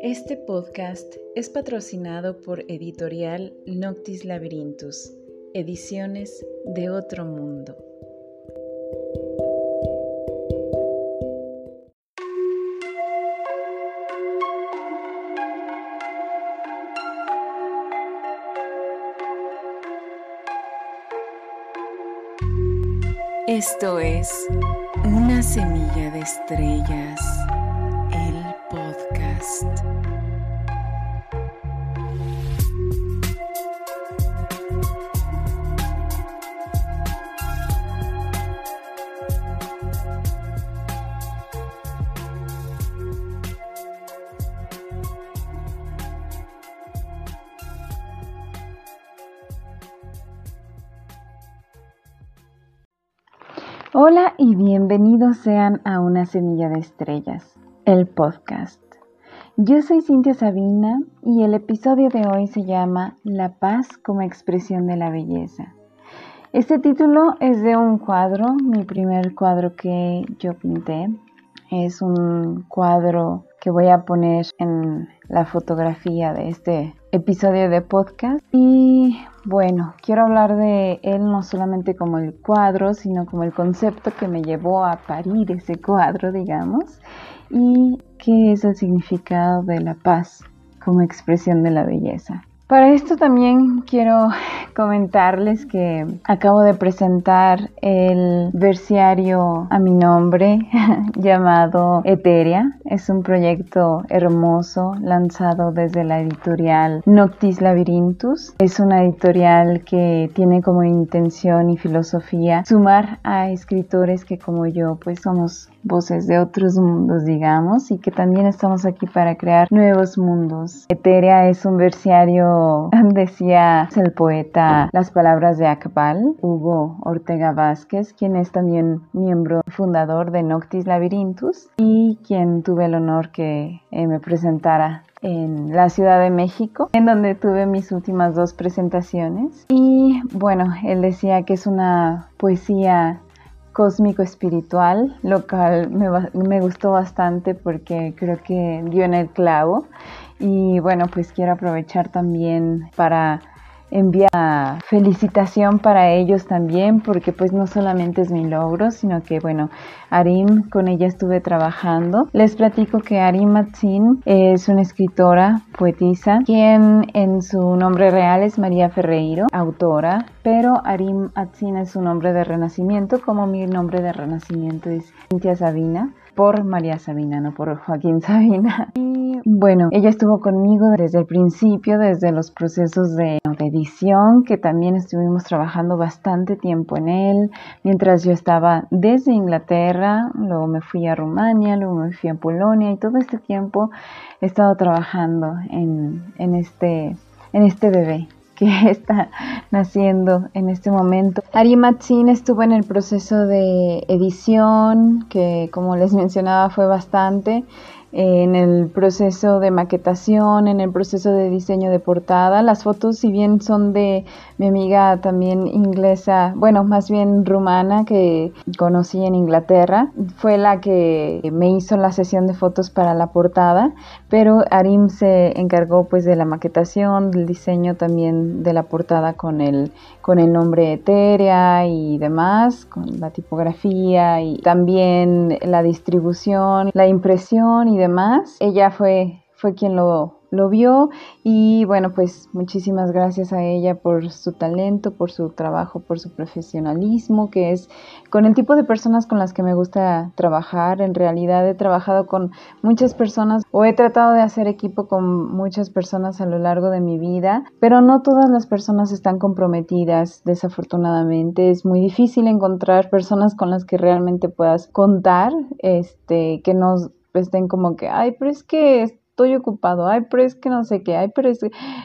Este podcast es patrocinado por Editorial Noctis Labyrinthus, ediciones de otro mundo. Esto es Una semilla de estrellas, el podcast. Bienvenidos sean a Una Semilla de Estrellas, el podcast. Yo soy Cintia Sabina y el episodio de hoy se llama La paz como expresión de la belleza. Este título es de un cuadro, mi primer cuadro que yo pinté. Es un cuadro que voy a poner en la fotografía de este episodio de podcast. Y bueno, quiero hablar de él no solamente como el cuadro, sino como el concepto que me llevó a parir ese cuadro, digamos, y qué es el significado de la paz como expresión de la belleza. Para esto también quiero comentarles que acabo de presentar el versiario a mi nombre llamado Eteria. Es un proyecto hermoso lanzado desde la editorial Noctis Labyrinthus. Es una editorial que tiene como intención y filosofía sumar a escritores que como yo pues somos voces de otros mundos, digamos, y que también estamos aquí para crear nuevos mundos. Eteria es un versiario, decía el poeta, las palabras de Akbal, Hugo Ortega Vázquez, quien es también miembro fundador de Noctis Labyrinthus y quien tuve el honor que eh, me presentara en la Ciudad de México, en donde tuve mis últimas dos presentaciones. Y bueno, él decía que es una poesía cósmico espiritual, lo cual me, me, gustó bastante porque creo que dio en el clavo. Y bueno, pues quiero aprovechar también para envía felicitación para ellos también, porque pues no solamente es mi logro, sino que bueno, Arim, con ella estuve trabajando. Les platico que Arim Matzin es una escritora, poetisa, quien en su nombre real es María Ferreiro, autora, pero Arim Matzin es su nombre de renacimiento, como mi nombre de renacimiento es Cintia Sabina por María Sabina, no por Joaquín Sabina. Y bueno, ella estuvo conmigo desde el principio, desde los procesos de, edición, que también estuvimos trabajando bastante tiempo en él, mientras yo estaba desde Inglaterra, luego me fui a Rumania, luego me fui a Polonia y todo este tiempo he estado trabajando en, este, en este bebé que está naciendo en este momento. Ari Matzin estuvo en el proceso de edición, que como les mencionaba fue bastante en el proceso de maquetación, en el proceso de diseño de portada. Las fotos, si bien son de mi amiga también inglesa, bueno, más bien rumana que conocí en Inglaterra, fue la que me hizo la sesión de fotos para la portada, pero Arim se encargó pues de la maquetación, del diseño también de la portada con el, con el nombre Eterea y demás, con la tipografía y también la distribución, la impresión y demás. Ella fue, fue quien lo, lo vio y bueno, pues muchísimas gracias a ella por su talento, por su trabajo, por su profesionalismo, que es con el tipo de personas con las que me gusta trabajar. En realidad he trabajado con muchas personas o he tratado de hacer equipo con muchas personas a lo largo de mi vida, pero no todas las personas están comprometidas, desafortunadamente. Es muy difícil encontrar personas con las que realmente puedas contar, este, que nos estén como que, ay, pero es que estoy ocupado, ay, pero es que no sé qué, ay, pero es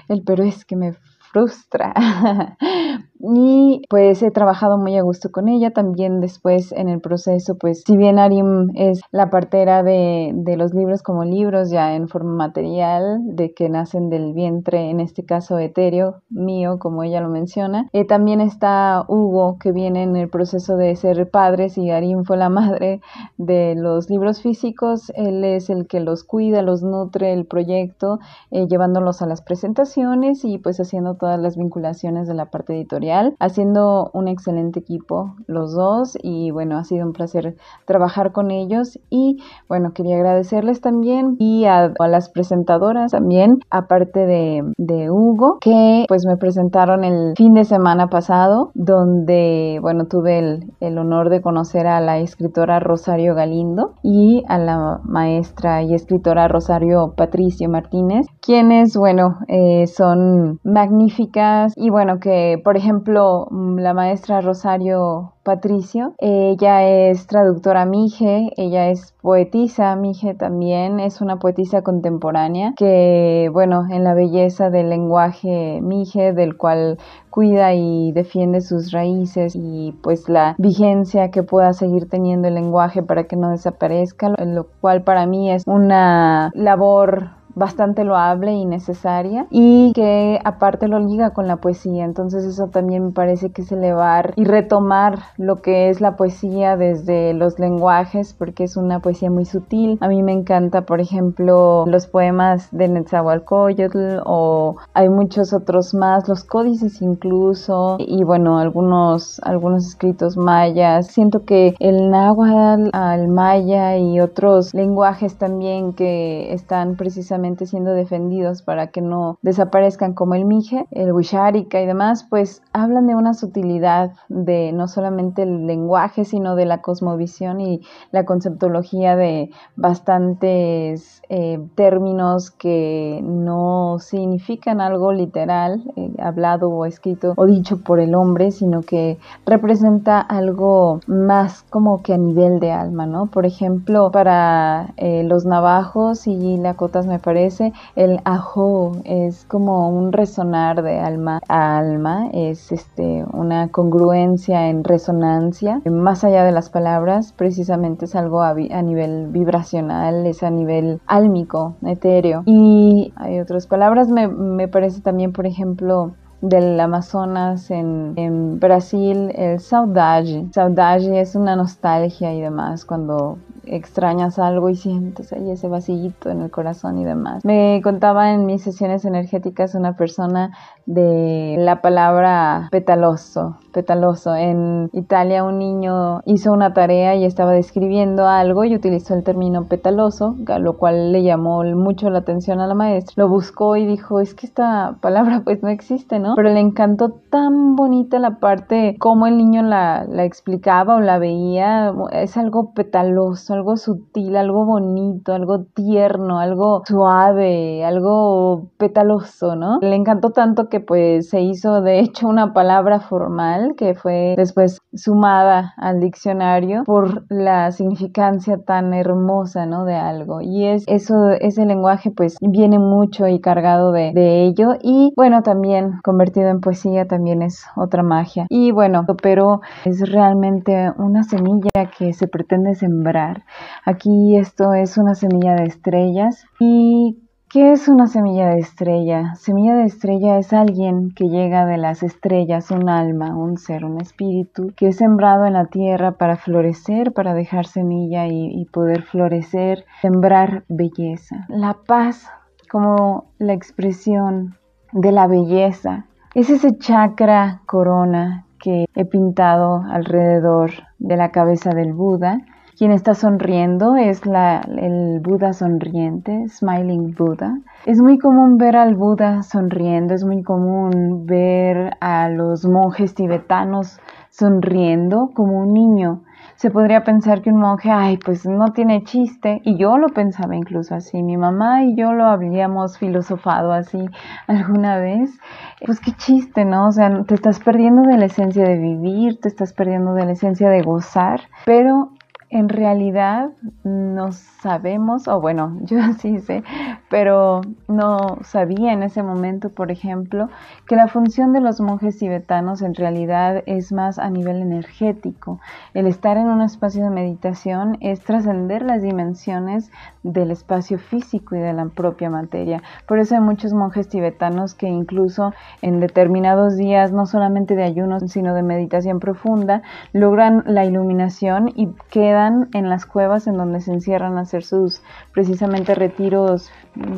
el pero es que me frustra. y pues he trabajado muy a gusto con ella. También después en el proceso, pues si bien Arim es la partera de, de los libros como libros ya en forma material, de que nacen del vientre, en este caso etéreo mío, como ella lo menciona, eh, también está Hugo, que viene en el proceso de ser padres y Arim fue la madre de los libros físicos. Él es el que los cuida, los nutre el proyecto, eh, llevándolos a las presentaciones y pues haciendo todas las vinculaciones de la parte editorial, haciendo un excelente equipo los dos y bueno, ha sido un placer trabajar con ellos y bueno, quería agradecerles también y a, las presentadoras también, aparte de, de Hugo, que pues me presentaron el fin de semana pasado, donde bueno, tuve el, el honor de conocer a la escritora Rosario Galindo y a la maestra y escritora Rosario Patricio Martínez, quienes, bueno, eh, son magníficas y bueno, que por ejemplo la maestra Rosario Patricio. Ella es traductora Mije, ella es poetisa Mije también, es una poetisa contemporánea que, bueno, en la belleza del lenguaje Mije, del cual cuida y defiende sus raíces y pues la vigencia que pueda seguir teniendo el lenguaje para que no desaparezca, lo cual para mí es una labor bastante loable y necesaria y que aparte lo liga con la poesía. Entonces eso también me parece que es elevar y retomar lo que es la poesía desde los lenguajes porque es una poesía muy sutil. A mí me encanta por ejemplo los poemas de Netzahualcoyotl o hay muchos otros más los códices incluso y bueno algunos algunos escritos mayas. Siento que el náhuatl al maya y otros lenguajes también que están precisamente siendo defendidos para que no desaparezcan como el Mije, el Wisharika y demás, pues hablan de una sutilidad de no solamente el lenguaje, sino de la cosmovisión y la conceptología de bastantes eh, términos que no significan algo literal, eh, hablado o escrito o dicho por el hombre, sino que representa algo más como que a nivel de alma, ¿no? Por ejemplo, para eh, los navajos y lacotas me parece parece. El ajo es como un resonar de alma a alma, es este, una congruencia en resonancia. Más allá de las palabras, precisamente es algo a, nivel vibracional, es a nivel álmico, etéreo. Y hay otras palabras, me, me parece también, por ejemplo, del Amazonas en, en, Brasil, el saudade. Saudade es una nostalgia y demás cuando extrañas algo y sientes ahí ese vacillito en el corazón y demás. Me contaba en mis sesiones energéticas una persona de la palabra petaloso, petaloso. En Italia un niño hizo una tarea y estaba describiendo algo y utilizó el término petaloso, lo cual le llamó mucho la atención a la maestra. Lo buscó y dijo, es que esta palabra pues no existe, ¿no? Pero le encantó tan bonita la parte como el niño la, la explicaba o la veía. Es algo petaloso algo sutil, algo bonito, algo tierno, algo suave, algo petaloso, ¿no? Le encantó tanto que pues se hizo de hecho una palabra formal que fue después sumada al diccionario por la significancia tan hermosa, ¿no? De algo. Y es eso, ese lenguaje pues viene mucho y cargado de, de ello y bueno, también convertido en poesía también es otra magia. Y bueno, pero es realmente una semilla que se pretende sembrar Aquí esto es una semilla de estrellas. ¿Y qué es una semilla de estrella? Semilla de estrella es alguien que llega de las estrellas, un alma, un ser, un espíritu, que es sembrado en la tierra para florecer, para dejar semilla y, poder florecer, sembrar belleza. La paz como la expresión de la belleza. Es ese chakra corona que he pintado alrededor de la cabeza del Buda quien está sonriendo es el Buda sonriente, Smiling Buddha. Es muy común ver al Buda sonriendo, es muy común ver a los monjes tibetanos sonriendo como un niño. Se podría pensar que un monje, ay, pues no tiene chiste. Y yo lo pensaba incluso así. Mi mamá y yo lo habíamos filosofado así alguna vez. Pues qué chiste, ¿no? O sea, te estás perdiendo de la esencia de vivir, te estás perdiendo de la esencia de gozar. Pero en realidad no sabemos, o bueno, yo sí sé, pero no sabía en ese momento, por ejemplo, que la función de los monjes tibetanos en realidad es más a nivel energético. El estar en un espacio de meditación es trascender las dimensiones del espacio físico y de la propia materia. Por eso hay muchos monjes tibetanos que incluso en determinados días, no solamente de ayunos, sino de meditación profunda, logran la iluminación y quedan en las cuevas en donde se encierran a hacer sus precisamente retiros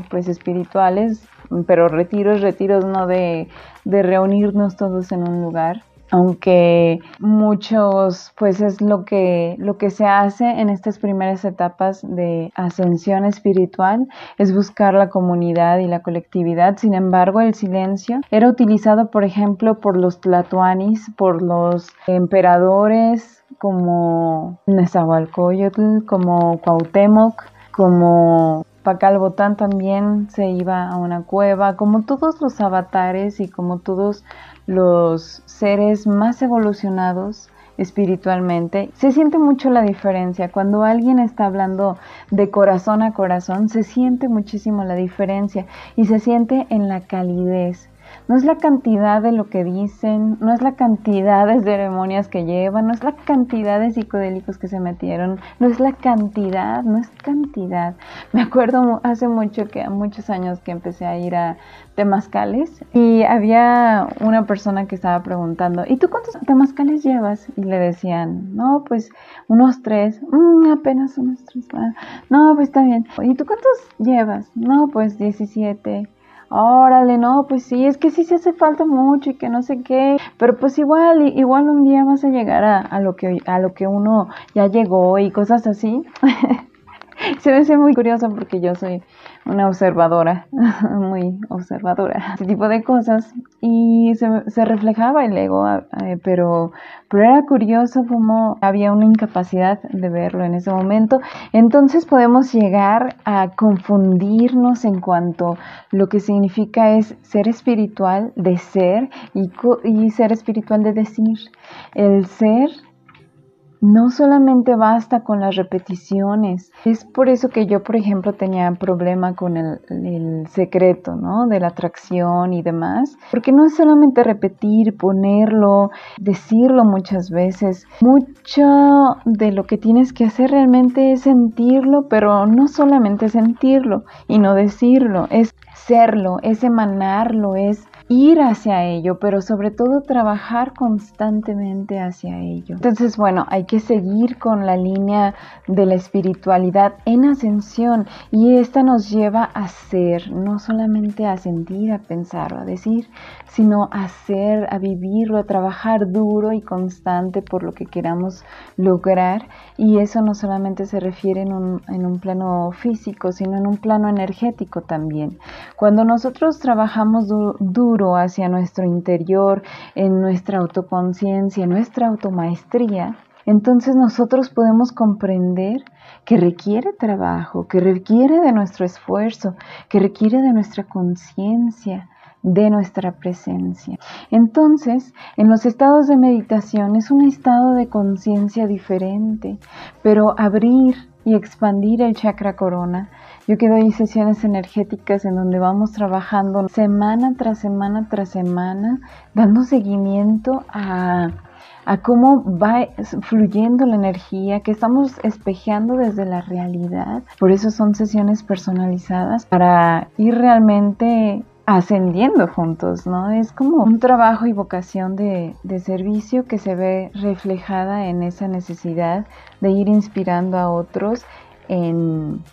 pues espirituales, pero retiros, retiros no de, de reunirnos todos en un lugar, aunque muchos pues es lo que lo que se hace en estas primeras etapas de ascensión espiritual es buscar la comunidad y la colectividad. Sin embargo el silencio era utilizado por ejemplo por los tlatoanis por los emperadores como Nezahualcóyotl como Cuauhtémoc como Pacal Botán también se iba a una cueva, como todos los avatares y como todos los seres más evolucionados espiritualmente, se siente mucho la diferencia. Cuando alguien está hablando de corazón a corazón, se siente muchísimo la diferencia y se siente en la calidez. No es la cantidad de lo que dicen, no es la cantidad de ceremonias que llevan, no es la cantidad de psicodélicos que se metieron, no es la cantidad, no es cantidad. Me acuerdo hace mucho que, muchos años que empecé a ir a temazcales y había una persona que estaba preguntando, ¿y tú cuántos temazcales llevas? Y le decían, no, pues unos tres, mm, apenas unos tres. No, pues está bien. ¿Y tú cuántos llevas? No, pues 17 órale, no, pues sí, es que sí se hace falta mucho y que no sé qué, pero pues igual, igual un día vas a llegar a, a lo que a lo que uno ya llegó y cosas así. se me hace muy curioso porque yo soy una observadora, muy observadora, ese tipo de cosas. Y se, reflejaba el ego, eh, pero, pero era curioso cómo había una incapacidad de verlo en ese momento. Entonces podemos llegar a confundirnos en cuanto lo que significa es ser espiritual de ser y ser espiritual de decir. El ser no solamente basta con las repeticiones. Es por eso que yo, por ejemplo, tenía problema con el, secreto, ¿no? De la atracción y demás. Porque no es solamente repetir, ponerlo, decirlo muchas veces. Mucho de lo que tienes que hacer realmente es sentirlo, pero no solamente sentirlo y no decirlo, es serlo, es emanarlo, es ir hacia ello, pero sobre todo trabajar constantemente hacia ello. Entonces, bueno, hay que seguir con la línea de la espiritualidad en ascensión y esta nos lleva a ser, no solamente a sentir, a pensar o a decir, sino a ser, a vivirlo, a trabajar duro y constante por lo que queramos lograr y eso no solamente se refiere en un, en un plano físico, sino en un plano energético también. Cuando nosotros trabajamos duro, hacia nuestro interior, en nuestra autoconciencia, nuestra automaestría, entonces nosotros podemos comprender que requiere trabajo, que requiere de nuestro esfuerzo, que requiere de nuestra conciencia, de nuestra presencia. Entonces, en los estados de meditación es un estado de conciencia diferente, pero abrir y expandir el chakra corona yo que doy sesiones energéticas en donde vamos trabajando semana tras semana tras semana, dando seguimiento a, cómo va fluyendo la energía, que estamos espejeando desde la realidad. Por eso son sesiones personalizadas para ir realmente ascendiendo juntos, ¿no? Es como un trabajo y vocación de, de, servicio que se ve reflejada en esa necesidad de ir inspirando a otros en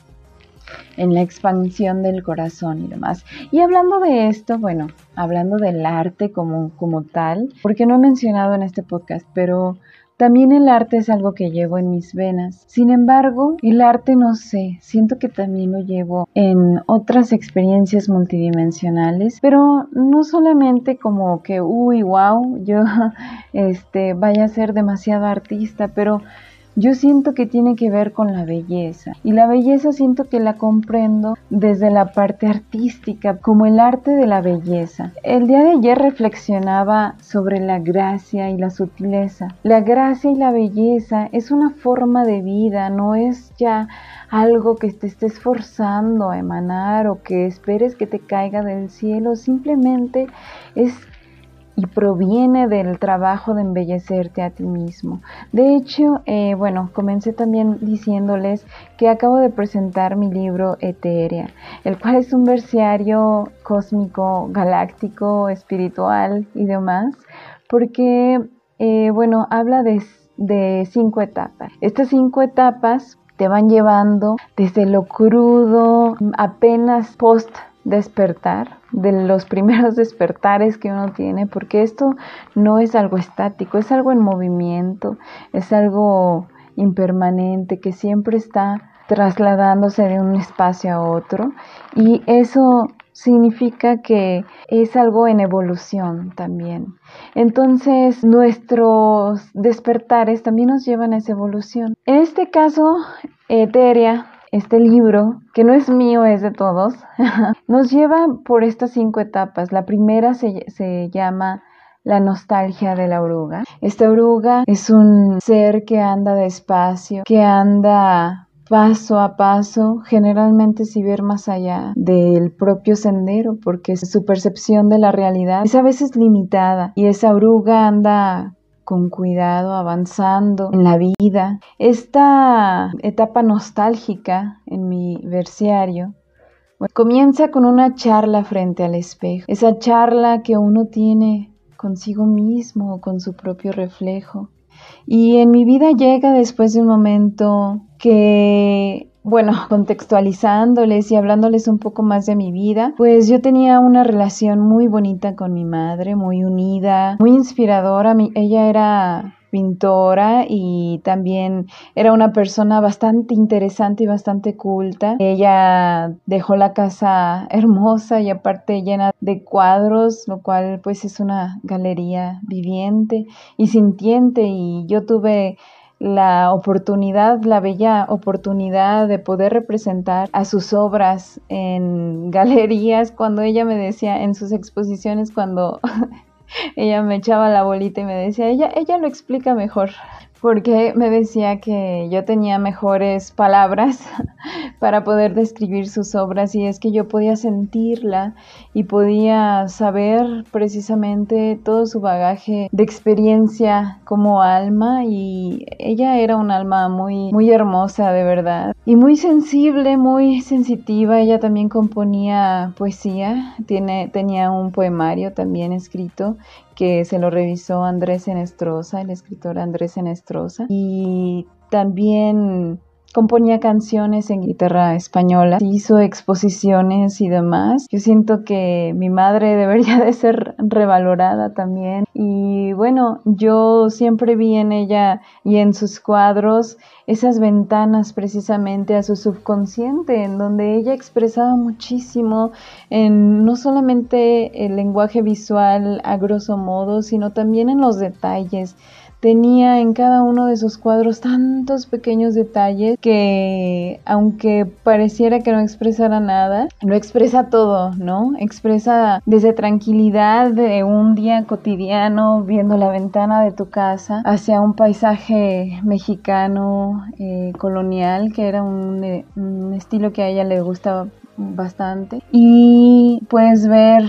en la expansión del corazón y demás. Y hablando de esto, bueno, hablando del arte como, como tal, porque no he mencionado en este podcast, pero también el arte es algo que llevo en mis venas. Sin embargo, el arte no sé, siento que también lo llevo en otras experiencias multidimensionales, pero no solamente como que, uy, wow, yo este, vaya a ser demasiado artista, pero yo siento que tiene que ver con la belleza. Y la belleza siento que la comprendo desde la parte artística, como el arte de la belleza. El día de ayer reflexionaba sobre la gracia y la sutileza. La gracia y la belleza es una forma de vida, no es ya algo que te estés forzando a emanar o que esperes que te caiga del cielo, simplemente es y proviene del trabajo de embellecerte a ti mismo. De hecho, eh, bueno, comencé también diciéndoles que acabo de presentar mi libro Eteria, el cual es un versiario cósmico, galáctico, espiritual y demás, porque, eh, bueno, habla de, de cinco etapas. Estas cinco etapas te van llevando desde lo crudo, apenas post despertar, de los primeros despertares que uno tiene, porque esto no es algo estático, es algo en movimiento, es algo impermanente que siempre está trasladándose de un espacio a otro y eso significa que es algo en evolución también. Entonces nuestros despertares también nos llevan a esa evolución. En este caso, Eteria este libro, que no es mío, es de todos, nos lleva por estas cinco etapas. La primera se, se llama la nostalgia de la oruga. Esta oruga es un ser que anda despacio, que anda paso a paso, generalmente sin ver más allá del propio sendero, porque su percepción de la realidad es a veces limitada y esa oruga anda con cuidado, avanzando en la vida. Esta etapa nostálgica en mi versiario comienza con una charla frente al espejo, esa charla que uno tiene consigo mismo o con su propio reflejo. Y en mi vida llega después de un momento que bueno, contextualizándoles y hablándoles un poco más de mi vida, pues yo tenía una relación muy bonita con mi madre, muy unida, muy inspiradora. ella era pintora y también era una persona bastante interesante y bastante culta. Ella dejó la casa hermosa y aparte llena de cuadros, lo cual pues es una galería viviente y sintiente y yo tuve la oportunidad, la bella oportunidad de poder representar a sus obras en galerías cuando ella me decía en sus exposiciones cuando ella me echaba la bolita y me decía, ella, ella lo explica mejor porque me decía que yo tenía mejores palabras para poder describir sus obras y es que yo podía sentirla y podía saber precisamente todo su bagaje de experiencia como alma y ella era un alma muy muy hermosa de verdad. Y muy sensible, muy sensitiva, ella también componía poesía, tiene tenía un poemario también escrito que se lo revisó Andrés Enestrosa, el escritor Andrés Enestrosa, y también componía canciones en guitarra española, hizo exposiciones y demás. Yo siento que mi madre debería de ser revalorada también. Y bueno, yo siempre vi en ella y en sus cuadros esas ventanas precisamente a su subconsciente, en donde ella expresaba muchísimo en no solamente el lenguaje visual a grosso modo, sino también en los detalles tenía en cada uno de sus cuadros tantos pequeños detalles que aunque pareciera que no expresara nada, lo expresa todo, ¿no? Expresa desde tranquilidad de un día cotidiano viendo la ventana de tu casa hacia un paisaje mexicano eh, colonial que era un, eh, un estilo que a ella le gustaba bastante y puedes ver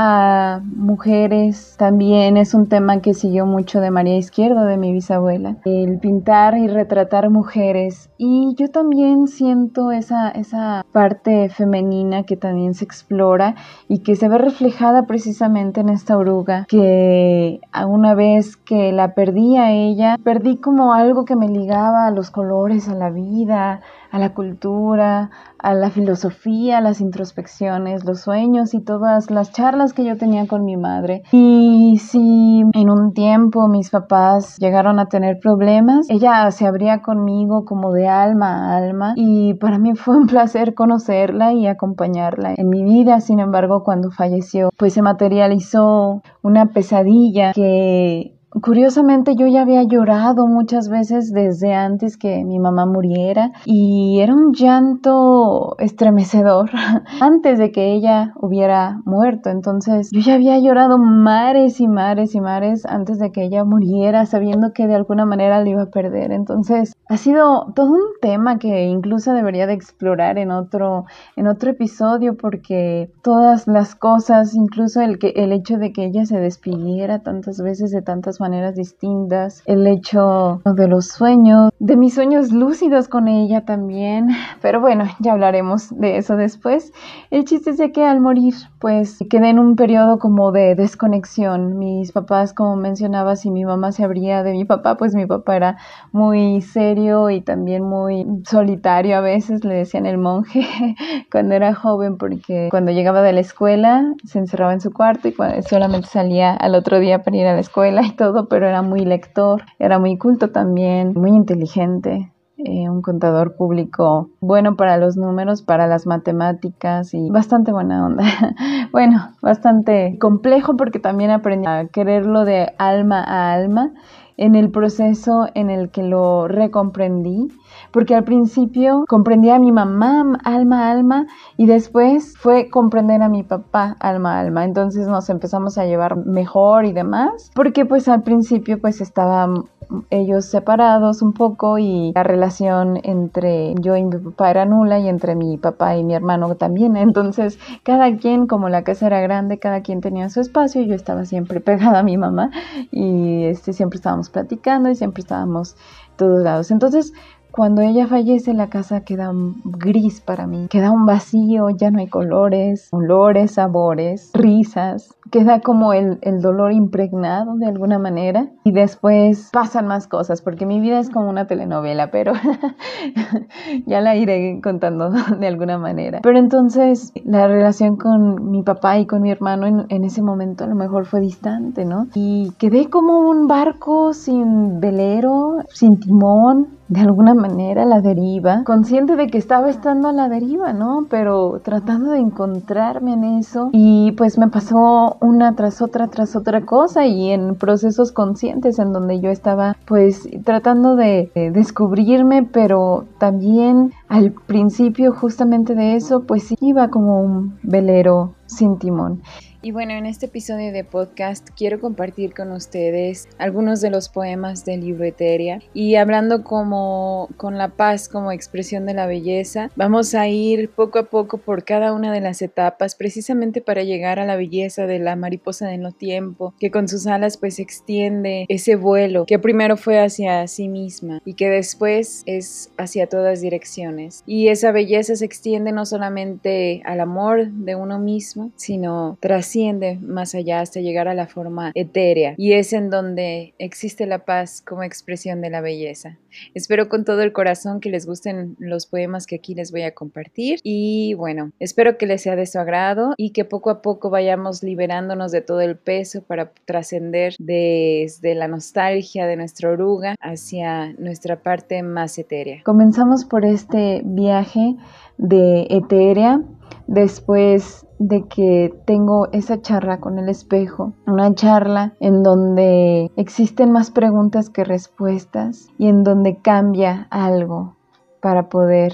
a mujeres también es un tema que siguió mucho de María Izquierdo, de mi bisabuela, el pintar y retratar mujeres. Y yo también siento esa, esa parte femenina que también se explora y que se ve reflejada precisamente en esta oruga, que una vez que la perdí a ella, perdí como algo que me ligaba a los colores, a la vida, a la cultura, a la filosofía, las introspecciones, los sueños y todas las charlas que yo tenía con mi madre. Y si en un tiempo mis papás llegaron a tener problemas, ella se abría conmigo como de alma a alma y para mí fue un placer conocerla y acompañarla en mi vida. Sin embargo, cuando falleció, pues se materializó una pesadilla que Curiosamente yo ya había llorado muchas veces desde antes que mi mamá muriera y era un llanto estremecedor antes de que ella hubiera muerto. Entonces yo ya había llorado mares y mares y mares antes de que ella muriera sabiendo que de alguna manera la iba a perder. Entonces ha sido todo un tema que incluso debería de explorar en otro, en otro episodio porque todas las cosas, incluso el, que, el hecho de que ella se despidiera tantas veces de tantas maneras distintas, el hecho de los sueños, de mis sueños lúcidos con ella también, pero bueno, ya hablaremos de eso después. El chiste es de que al morir, pues quedé en un periodo como de desconexión. Mis papás, como mencionaba, si mi mamá se abría de mi papá, pues mi papá era muy serio y también muy solitario a veces, le decían el monje cuando era joven, porque cuando llegaba de la escuela se encerraba en su cuarto y solamente salía al otro día para ir a la escuela y todo pero era muy lector, era muy culto también, muy inteligente. Eh, un contador público bueno para los números, para las matemáticas y bastante buena onda. bueno, bastante complejo porque también aprendí a quererlo de alma a alma en el proceso en el que lo recomprendí porque al principio comprendía a mi mamá alma alma y después fue comprender a mi papá alma alma. Entonces nos empezamos a llevar mejor y demás, porque pues al principio pues estaban ellos separados un poco y la relación entre yo y mi papá era nula y entre mi papá y mi hermano también. Entonces, cada quien, como la casa era grande, cada quien tenía su espacio y yo estaba siempre pegada a mi mamá y este, siempre estábamos platicando y siempre estábamos todos lados. Entonces, cuando ella fallece, la casa queda gris para mí, queda un vacío, ya no hay colores, olores, sabores, risas, queda como el, el, dolor impregnado de alguna manera y después pasan más cosas, porque mi vida es como una telenovela, pero ya la iré contando de alguna manera. Pero entonces la relación con mi papá y con mi hermano en, en ese momento a lo mejor fue distante, ¿no? Y quedé como un barco sin velero, sin timón, de alguna manera la deriva, consciente de que estaba estando a la deriva, ¿no? Pero tratando de encontrarme en eso y pues me pasó una tras otra tras otra cosa y en procesos conscientes en donde yo estaba pues tratando de, de descubrirme, pero también al principio justamente de eso pues iba como un velero sin timón. Y bueno, en este episodio de podcast quiero compartir con ustedes algunos de los poemas del libro Eteria y hablando como con la paz como expresión de la belleza, vamos a ir poco a poco por cada una de las etapas precisamente para llegar a la belleza de la mariposa de no tiempo, que con sus alas pues extiende ese vuelo que primero fue hacia sí misma y que después es hacia todas direcciones. Y esa belleza se extiende no solamente al amor de uno mismo, sino tras trasciende más allá hasta llegar a la forma etérea y es en donde existe la paz como expresión de la belleza. Espero con todo el corazón que les gusten los poemas que aquí les voy a compartir y bueno, espero que les sea de su agrado y que poco a poco vayamos liberándonos de todo el peso para trascender desde la nostalgia de nuestra oruga hacia nuestra parte más etérea. Comenzamos por este viaje de etérea después de que tengo esa charla con el espejo, una charla en donde existen más preguntas que respuestas y en donde cambia algo para poder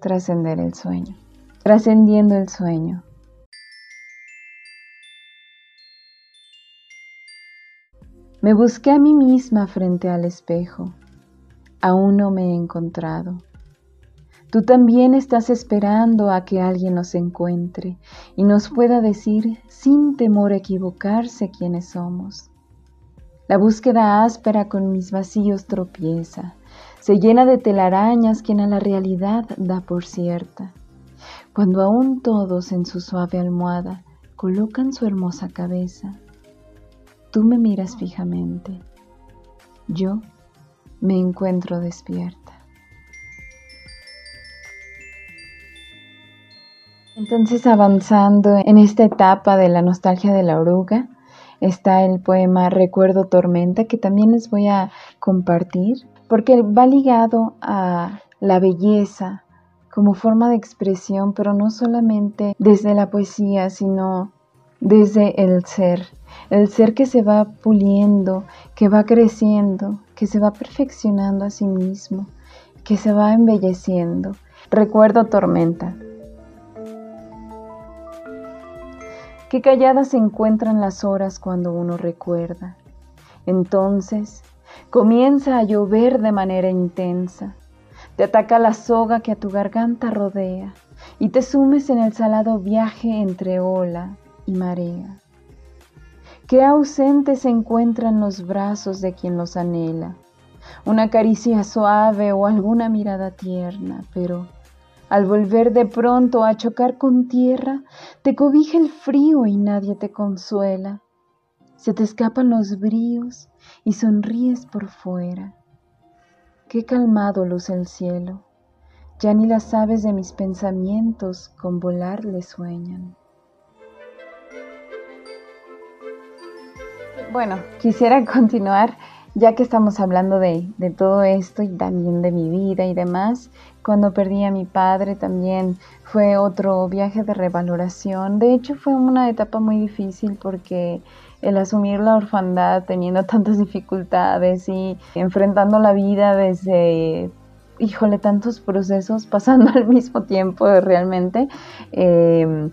trascender el sueño, trascendiendo el sueño. Me busqué a mí misma frente al espejo. Aún no me he encontrado. Tú también estás esperando a que alguien nos encuentre y nos pueda decir sin temor a equivocarse quiénes somos. La búsqueda áspera con mis vacíos tropieza, se llena de telarañas quien a la realidad da por cierta. Cuando aún todos en su suave almohada colocan su hermosa cabeza, tú me miras fijamente, yo me encuentro despierta. Entonces, avanzando en esta etapa de la nostalgia de la oruga, está el poema Recuerdo Tormenta, que también les voy a compartir, porque va ligado a la belleza como forma de expresión, pero no solamente desde la poesía, sino desde el ser, el ser que se va puliendo, que va creciendo, que se va perfeccionando a sí mismo, que se va embelleciendo. Recuerdo tormenta. Qué calladas se encuentran las horas cuando uno recuerda. Entonces comienza a llover de manera intensa. Te ataca la soga que a tu garganta rodea y te sumes en el salado viaje entre ola y marea. Qué ausentes se encuentran los brazos de quien los anhela, una caricia suave o alguna mirada tierna, pero al volver de pronto a chocar con tierra, te cobija el frío y nadie te consuela. Se te escapan los bríos y sonríes por fuera. Qué calmado luce el cielo, ya ni las aves de mis pensamientos con volar le sueñan. Bueno, quisiera continuar ya que estamos hablando de, todo esto y también de mi vida y demás. Cuando perdí a mi padre también fue otro viaje de revaloración. De hecho fue una etapa muy difícil porque el asumir la orfandad teniendo tantas dificultades y enfrentando la vida desde híjole, tantos procesos pasando al mismo tiempo realmente. Eh,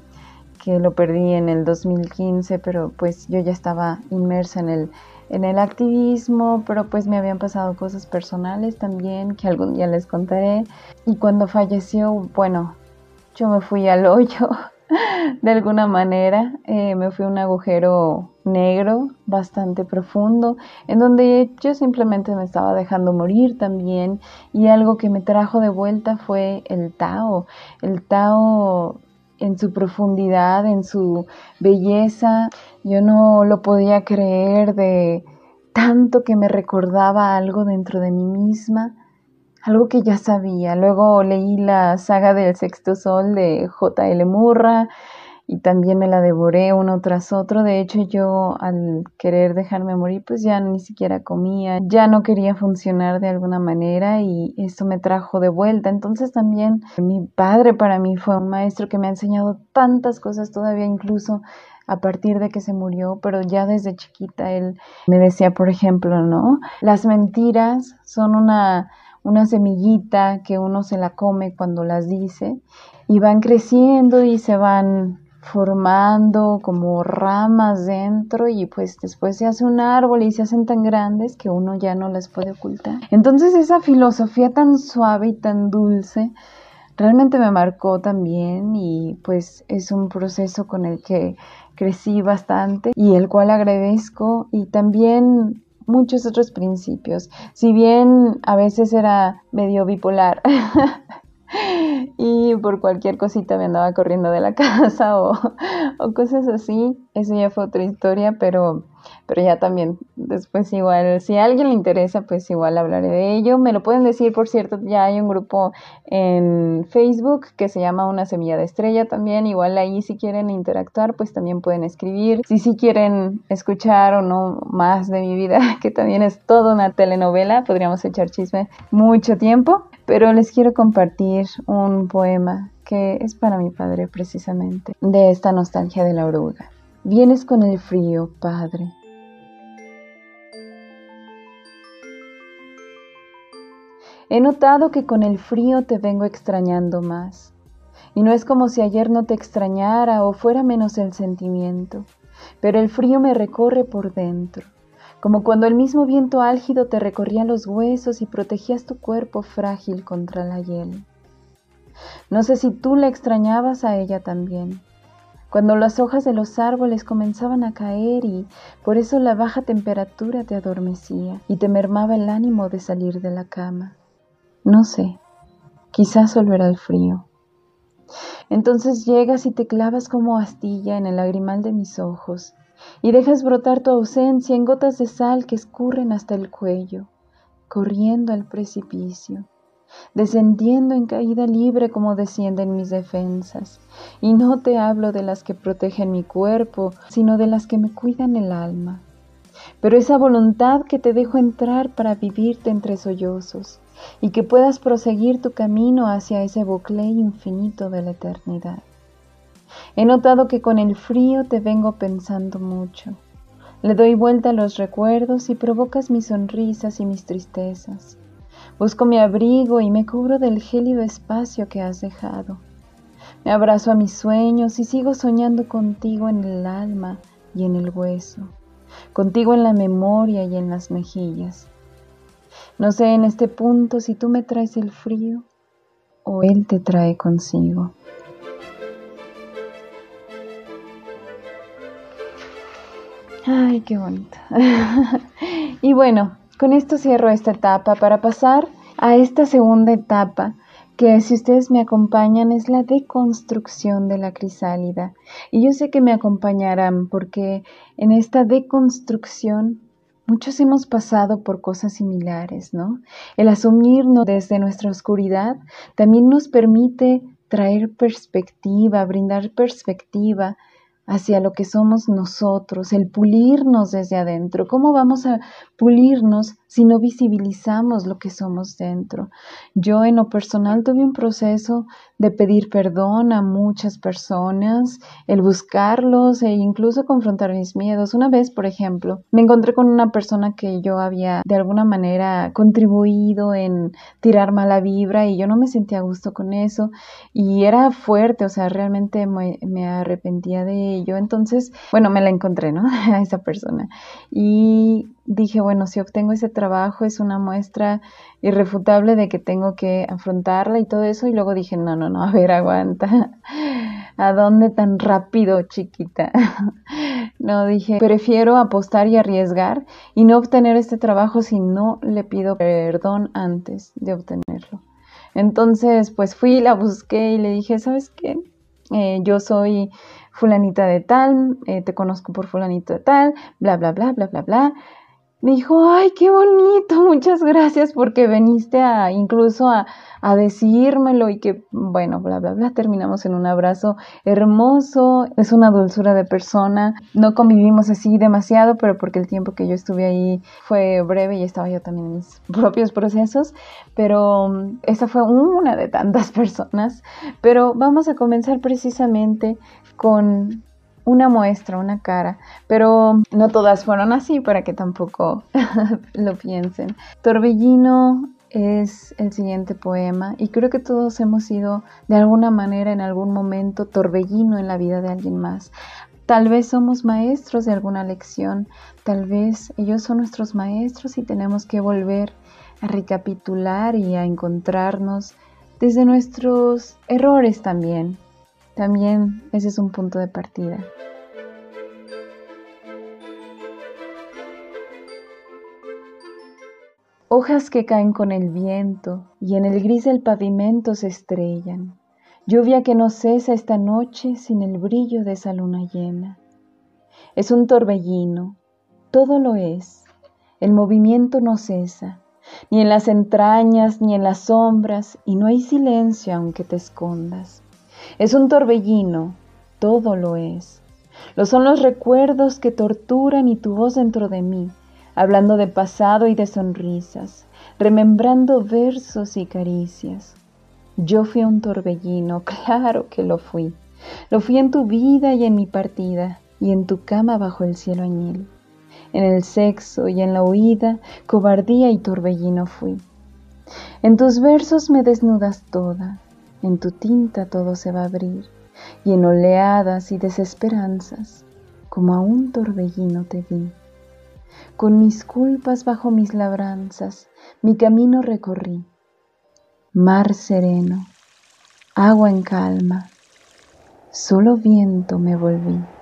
que lo perdí en el 2015, pero pues yo ya estaba inmersa en el, en el activismo, pero pues me habían pasado cosas personales también que algún día les contaré. Y cuando falleció, bueno, yo me fui al hoyo de alguna manera, eh, me fui un agujero negro bastante profundo, en donde yo simplemente me estaba dejando morir también y algo que me trajo de vuelta fue el Tao. El Tao en su profundidad, en su belleza. Yo no lo podía creer de tanto que me recordaba algo dentro de mí misma, algo que ya sabía. Luego leí la saga del sexto sol de J.L. Murra y también me la devoré uno tras otro. De hecho, yo al querer dejarme morir, pues ya ni siquiera comía, ya no quería funcionar de alguna manera y esto me trajo de vuelta. Entonces también mi padre para mí fue un maestro que me ha enseñado tantas cosas todavía, incluso a partir de que se murió, pero ya desde chiquita él me decía, por ejemplo, ¿no? Las mentiras son una una semillita que uno se la come cuando las dice y van creciendo y se van formando como ramas dentro y pues después se hace un árbol y se hacen tan grandes que uno ya no las puede ocultar. Entonces esa filosofía tan suave y tan dulce realmente me marcó también y pues es un proceso con el que crecí bastante y el cual agradezco y también muchos otros principios. Si bien a veces era medio bipolar, y por cualquier cosita me andaba corriendo de la casa o, cosas así. Eso ya fue otra historia, pero, pero ya también después igual, si a alguien le interesa, pues igual hablaré de ello. Me lo pueden decir, por cierto, ya hay un grupo en Facebook que se llama Una Semilla de Estrella también. Igual ahí si quieren interactuar, pues también pueden escribir. Si sí quieren escuchar o no más de mi vida, que también es toda una telenovela, podríamos echar chisme mucho tiempo pero les quiero compartir un poema que es para mi padre precisamente, de esta nostalgia de la oruga. Vienes con el frío, padre. He notado que con el frío te vengo extrañando más, y no es como si ayer no te extrañara o fuera menos el sentimiento, pero el frío me recorre por dentro como cuando el mismo viento álgido te recorría los huesos y protegías tu cuerpo frágil contra la hiel. No sé si tú la extrañabas a ella también, cuando las hojas de los árboles comenzaban a caer y por eso la baja temperatura te adormecía y te mermaba el ánimo de salir de la cama. No sé, quizás solo era el frío. Entonces llegas y te clavas como astilla en el lagrimal de mis ojos y dejas brotar tu ausencia en gotas de sal que escurren hasta el cuello, corriendo al precipicio, descendiendo en caída libre como descienden mis defensas. Y no te hablo de las que protegen mi cuerpo, sino de las que me cuidan el alma. Pero esa voluntad que te dejo entrar para vivirte entre sollozos y que puedas proseguir tu camino hacia ese bucle infinito de la eternidad. He notado que con el frío te vengo pensando mucho. Le doy vuelta a los recuerdos y provocas mis sonrisas y mis tristezas. Busco mi abrigo y me cubro del gélido espacio que has dejado. Me abrazo a mis sueños y sigo soñando contigo en el alma y en el hueso, contigo en la memoria y en las mejillas. No sé en este punto si tú me traes el frío o él te trae consigo. Ay, qué bonito. y bueno, con esto cierro esta etapa para pasar a esta segunda etapa que si ustedes me acompañan es la deconstrucción de la crisálida. Y yo sé que me acompañarán porque en esta deconstrucción muchos hemos pasado por cosas similares, ¿no? El asumirnos desde nuestra oscuridad también nos permite traer perspectiva, brindar perspectiva hacia lo que somos nosotros, el pulirnos desde adentro. ¿Cómo vamos a pulirnos si no visibilizamos lo que somos dentro? Yo en lo personal tuve un proceso de pedir perdón a muchas personas, el buscarlos e incluso confrontar mis miedos. Una vez, por ejemplo, me encontré con una persona que yo había de alguna manera contribuido en tirar mala vibra y yo no me sentía a gusto con eso y era fuerte, o sea, realmente me, arrepentía de ello. Entonces, bueno, me la encontré, ¿no? a esa persona. Y dije, bueno, si obtengo ese trabajo es una muestra irrefutable de que tengo que afrontarla y todo eso. Y luego dije, no, no, no, a ver, aguanta. ¿A dónde tan rápido, chiquita? no, dije, prefiero apostar y arriesgar y no obtener este trabajo si no le pido perdón antes de obtenerlo. Entonces, pues fui, la busqué y le dije, ¿sabes qué? Eh, yo soy fulanita de tal, eh, te conozco por fulanito de tal, bla, bla, bla, bla, bla, bla me dijo, ay, qué bonito, muchas gracias porque veniste a incluso a, a, decírmelo y que, bueno, bla, bla, bla, terminamos en un abrazo hermoso, es una dulzura de persona, no convivimos así demasiado, pero porque el tiempo que yo estuve ahí fue breve y estaba yo también en mis propios procesos, pero mm, esa fue una de tantas personas, pero vamos a comenzar precisamente con una muestra, una cara, pero no todas fueron así para que tampoco lo piensen. Torbellino es el siguiente poema y creo que todos hemos sido de alguna manera en algún momento torbellino en la vida de alguien más. Tal vez somos maestros de alguna lección, tal vez ellos son nuestros maestros y tenemos que volver a recapitular y a encontrarnos desde nuestros errores también, también ese es un punto de partida. Hojas que caen con el viento y en el gris del pavimento se estrellan. Lluvia que no cesa esta noche sin el brillo de esa luna llena. Es un torbellino, todo lo es. El movimiento no cesa, ni en las entrañas ni en las sombras, y no hay silencio aunque te escondas. Es un torbellino, todo lo es. Lo son los recuerdos que torturan y tu voz dentro de mí, hablando de pasado y de sonrisas, remembrando versos y caricias. Yo fui un torbellino, claro que lo fui. Lo fui en tu vida y en mi partida, y en tu cama bajo el cielo añil. En el sexo y en la huida, cobardía y torbellino fui. En tus versos me desnudas toda, en tu tinta todo se va a abrir, y en oleadas y desesperanzas, como a un torbellino te vi. Con mis culpas bajo mis labranzas, mi camino recorrí. Mar sereno, agua en calma, solo viento me volví.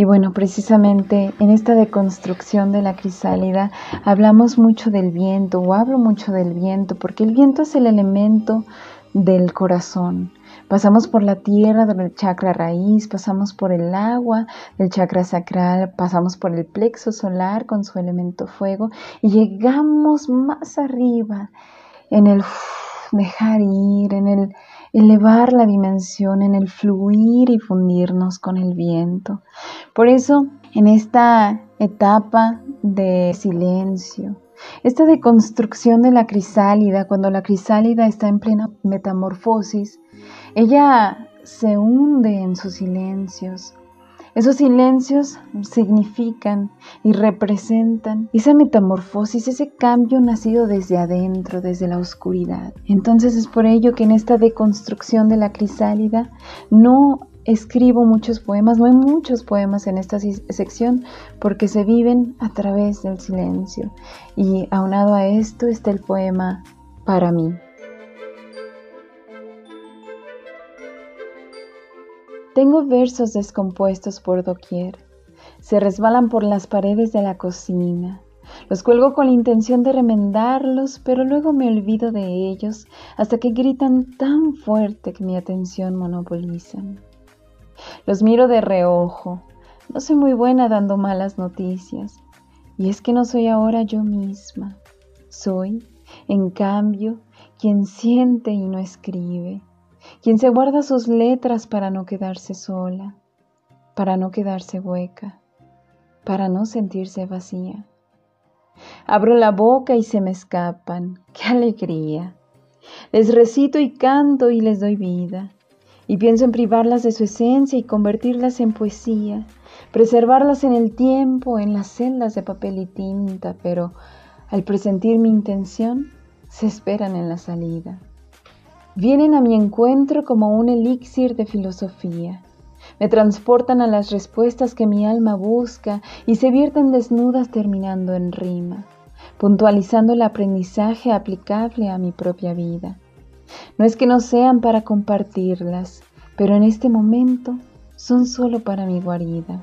Y bueno, precisamente en esta deconstrucción de la crisálida hablamos mucho del viento o hablo mucho del viento porque el viento es el elemento del corazón. Pasamos por la tierra del chakra raíz, pasamos por el agua del chakra sacral, pasamos por el plexo solar con su elemento fuego y llegamos más arriba en el dejar ir, en el elevar la dimensión, en el fluir y fundirnos con el viento. Por eso, en esta etapa de silencio, esta deconstrucción de la crisálida, cuando la crisálida está en plena metamorfosis, ella se hunde en sus silencios. Esos silencios significan y representan esa metamorfosis, ese cambio nacido desde adentro, desde la oscuridad. Entonces es por ello que en esta deconstrucción de la crisálida no escribo muchos poemas, no hay muchos poemas en esta sección porque se viven a través del silencio. Y aunado a esto está el poema Para mí. Tengo versos descompuestos por doquier. Se resbalan por las paredes de la cocina. Los cuelgo con la intención de remendarlos, pero luego me olvido de ellos hasta que gritan tan fuerte que mi atención monopolizan. Los miro de reojo. No soy muy buena dando malas noticias. Y es que no soy ahora yo misma. Soy, en cambio, quien siente y no escribe quien se guarda sus letras para no quedarse sola, para no quedarse hueca, para no sentirse vacía. Abro la boca y se me escapan, qué alegría. Les recito y canto y les doy vida, y pienso en privarlas de su esencia y convertirlas en poesía, preservarlas en el tiempo, en las celdas de papel y tinta, pero al presentir mi intención, se esperan en la salida. Vienen a mi encuentro como un elixir de filosofía. Me transportan a las respuestas que mi alma busca y se vierten desnudas terminando en rima, puntualizando el aprendizaje aplicable a mi propia vida. No es que no sean para compartirlas, pero en este momento son solo para mi guarida.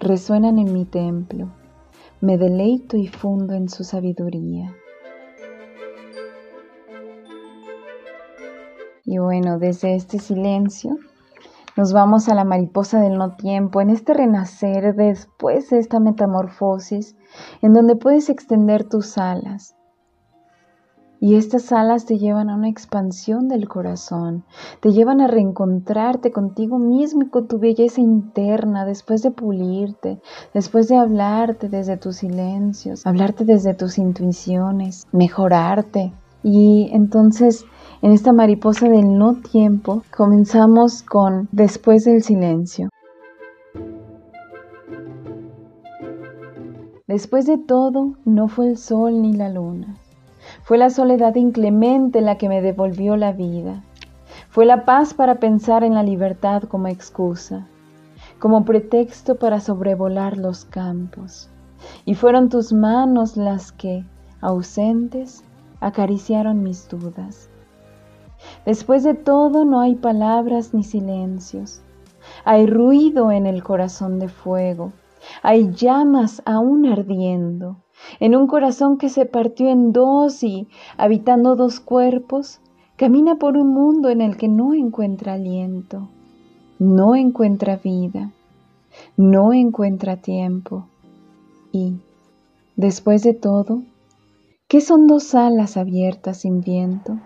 Resuenan en mi templo. Me deleito y fundo en su sabiduría. Y bueno, desde este silencio nos vamos a la mariposa del no tiempo, en este renacer después de esta metamorfosis, en donde puedes extender tus alas. Y estas alas te llevan a una expansión del corazón, te llevan a reencontrarte contigo mismo y con tu belleza interna después de pulirte, después de hablarte desde tus silencios, hablarte desde tus intuiciones, mejorarte. Y entonces en esta mariposa del no tiempo comenzamos con después del silencio. Después de todo, no fue el sol ni la luna. Fue la soledad inclemente la que me devolvió la vida. Fue la paz para pensar en la libertad como excusa, como pretexto para sobrevolar los campos. Y fueron tus manos las que, ausentes, acariciaron mis dudas. Después de todo no hay palabras ni silencios. Hay ruido en el corazón de fuego. Hay llamas aún ardiendo. En un corazón que se partió en dos y, habitando dos cuerpos, camina por un mundo en el que no encuentra aliento, no encuentra vida, no encuentra tiempo. Y, después de todo, ¿qué son dos alas abiertas sin viento?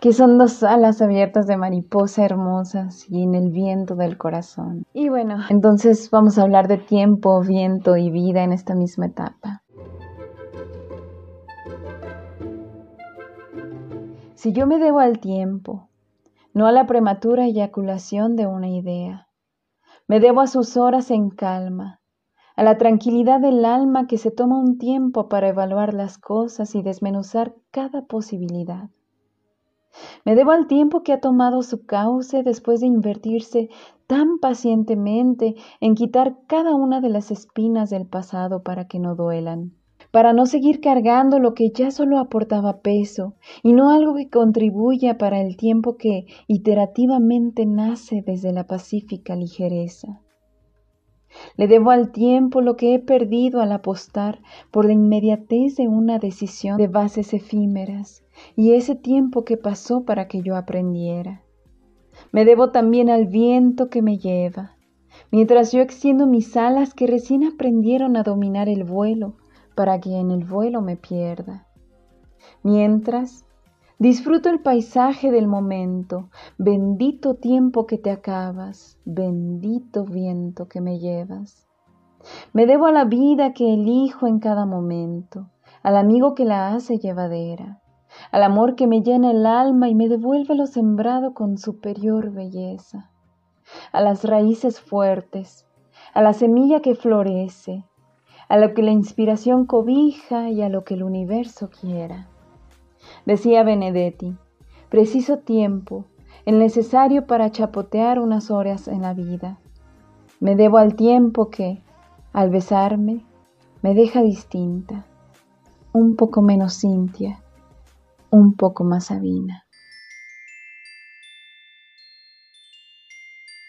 Que son dos alas abiertas de mariposa hermosas y en el viento del corazón. Y bueno, entonces vamos a hablar de tiempo, viento y vida en esta misma etapa. Si yo me debo al tiempo, no a la prematura eyaculación de una idea, me debo a sus horas en calma, a la tranquilidad del alma que se toma un tiempo para evaluar las cosas y desmenuzar cada posibilidad. Me debo al tiempo que ha tomado su cauce después de invertirse tan pacientemente en quitar cada una de las espinas del pasado para que no duelan, para no seguir cargando lo que ya solo aportaba peso y no algo que contribuya para el tiempo que iterativamente nace desde la pacífica ligereza. Le debo al tiempo lo que he perdido al apostar por la inmediatez de una decisión de bases efímeras y ese tiempo que pasó para que yo aprendiera. Me debo también al viento que me lleva, mientras yo extiendo mis alas que recién aprendieron a dominar el vuelo para que en el vuelo me pierda. Mientras, Disfruto el paisaje del momento, bendito tiempo que te acabas, bendito viento que me llevas. Me debo a la vida que elijo en cada momento, al amigo que la hace llevadera, al amor que me llena el alma y me devuelve lo sembrado con superior belleza, a las raíces fuertes, a la semilla que florece, a lo que la inspiración cobija y a lo que el universo quiera. Decía Benedetti, preciso tiempo, el necesario para chapotear unas horas en la vida. Me debo al tiempo que, al besarme, me deja distinta, un poco menos Cintia, un poco más Sabina.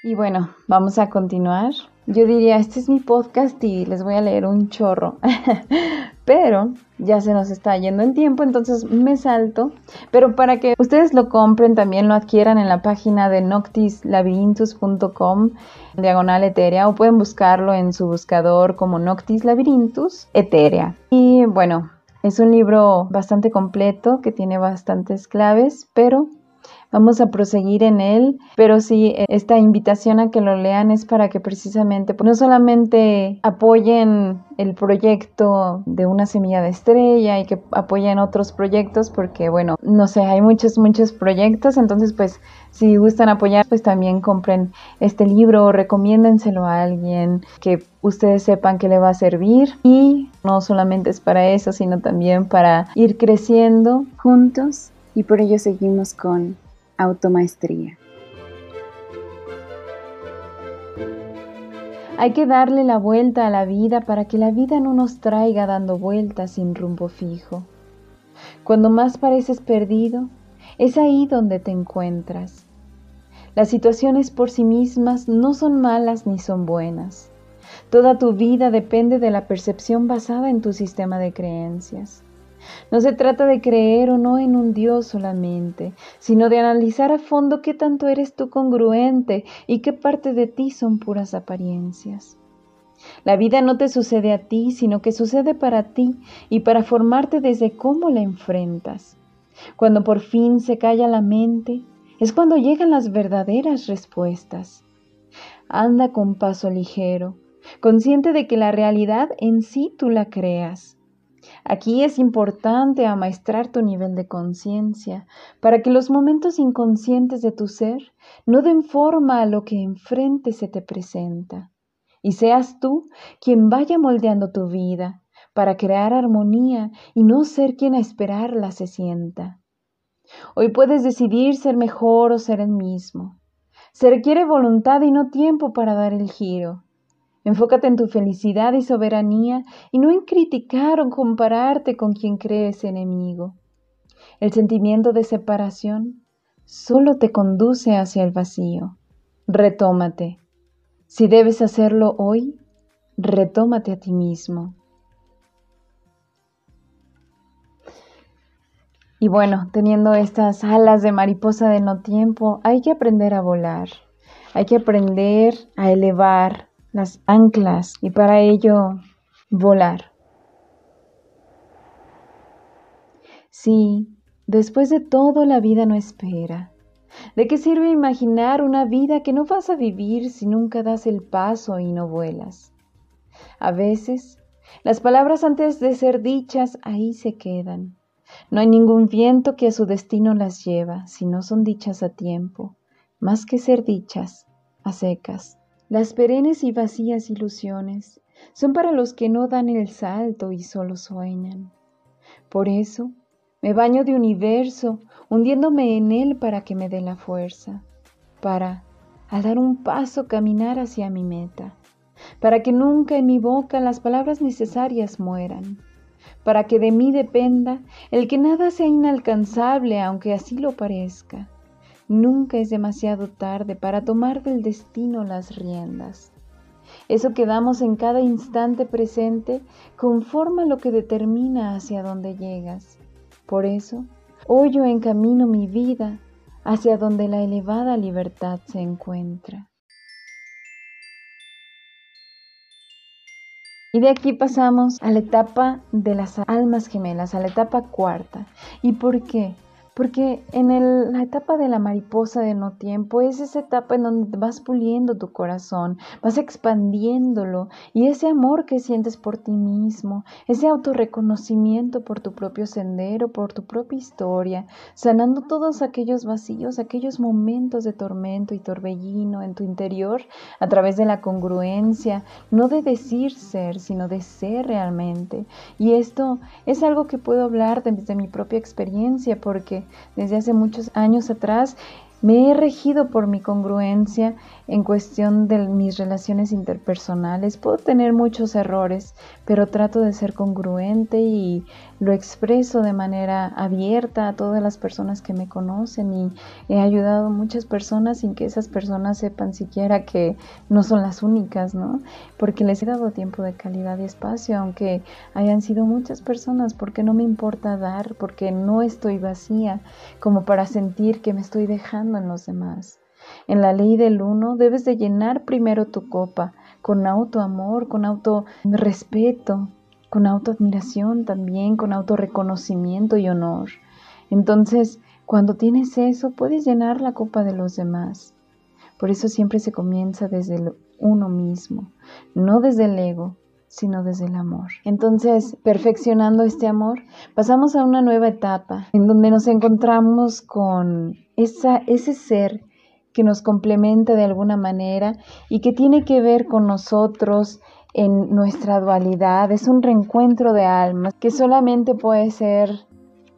Y bueno, vamos a continuar. Yo diría, este es mi podcast y les voy a leer un chorro. Pero ya se nos está yendo en tiempo, entonces me salto. Pero para que ustedes lo compren, también lo adquieran en la página de noctislabyrinthus.com, diagonal etérea, o pueden buscarlo en su buscador como Noctis Labyrinthus Etérea. Y bueno, es un libro bastante completo que tiene bastantes claves, pero vamos a proseguir en él, pero sí, esta invitación a que lo lean es para que precisamente pues, no solamente apoyen el proyecto de una semilla de estrella y que apoyen otros proyectos, porque bueno, no sé, hay muchos, muchos proyectos, entonces pues si gustan apoyar, pues también compren este libro o recomiéndenselo a alguien que ustedes sepan que le va a servir. Y no solamente es para eso, sino también para ir creciendo juntos y por ello seguimos con automaestría. Hay que darle la vuelta a la vida para que la vida no nos traiga dando vueltas sin rumbo fijo. Cuando más pareces perdido, es ahí donde te encuentras. Las situaciones por sí mismas no son malas ni son buenas. Toda tu vida depende de la percepción basada en tu sistema de creencias. No se trata de creer o no en un Dios solamente, sino de analizar a fondo qué tanto eres tú congruente y qué parte de ti son puras apariencias. La vida no te sucede a ti, sino que sucede para ti y para formarte desde cómo la enfrentas. Cuando por fin se calla la mente, es cuando llegan las verdaderas respuestas. Anda con paso ligero, consciente de que la realidad en sí tú la creas Aquí es importante amaestrar tu nivel de conciencia para que los momentos inconscientes de tu ser no den forma a lo que enfrente se te presenta y seas tú quien vaya moldeando tu vida para crear armonía y no ser quien a esperarla se sienta. Hoy puedes decidir ser mejor o ser el mismo. Se requiere voluntad y no tiempo para dar el giro. Enfócate en tu felicidad y soberanía y no en criticar o compararte con quien crees enemigo. El sentimiento de separación solo te conduce hacia el vacío. Retómate. Si debes hacerlo hoy, retómate a ti mismo. Y bueno, teniendo estas alas de mariposa de no tiempo, hay que aprender a volar. Hay que aprender a elevar las anclas y para ello volar. Sí, después de todo la vida no espera. ¿De qué sirve imaginar una vida que no vas a vivir si nunca das el paso y no vuelas? A veces, las palabras antes de ser dichas ahí se quedan. No hay ningún viento que a su destino las lleva si no son dichas a tiempo, más que ser dichas a secas. Las perennes y vacías ilusiones son para los que no dan el salto y solo sueñan. Por eso me baño de universo, hundiéndome en él para que me dé la fuerza, para, al dar un paso, caminar hacia mi meta, para que nunca en mi boca las palabras necesarias mueran, para que de mí dependa el que nada sea inalcanzable aunque así lo parezca, Nunca es demasiado tarde para tomar del destino las riendas. Eso que damos en cada instante presente conforma lo que determina hacia dónde llegas. Por eso, hoy yo encamino mi vida hacia donde la elevada libertad se encuentra. Y de aquí pasamos a la etapa de las almas gemelas, a la etapa cuarta. ¿Y por qué? Porque en la etapa de la mariposa de no tiempo es esa etapa en donde vas puliendo tu corazón, vas expandiéndolo y ese amor que sientes por ti mismo, ese autorreconocimiento por tu propio sendero, por tu propia historia, sanando todos aquellos vacíos, aquellos momentos de tormento y torbellino en tu interior a través de la congruencia, no de decir ser, sino de ser realmente. Y esto es algo que puedo hablar desde mi propia experiencia porque desde hace muchos años atrás me he regido por mi congruencia en cuestión de mis relaciones interpersonales. Puedo tener muchos errores, pero trato de ser congruente y lo expreso de manera abierta a todas las personas que me conocen y he ayudado a muchas personas sin que esas personas sepan siquiera que no son las únicas, ¿no? Porque les he dado tiempo de calidad y espacio, aunque hayan sido muchas personas, porque no me importa dar, porque no estoy vacía como para sentir que me estoy dejando en los demás. En la ley del uno debes de llenar primero tu copa con autoamor, con autorrespeto, con autoadmiración también, con autorreconocimiento y honor. Entonces, cuando tienes eso, puedes llenar la copa de los demás. Por eso siempre se comienza desde el uno mismo, no desde el ego, sino desde el amor. Entonces, perfeccionando este amor, pasamos a una nueva etapa en donde nos encontramos con esa, ese ser que nos complementa de alguna manera y que tiene que ver con nosotros en nuestra dualidad. Es un reencuentro de almas que solamente puede ser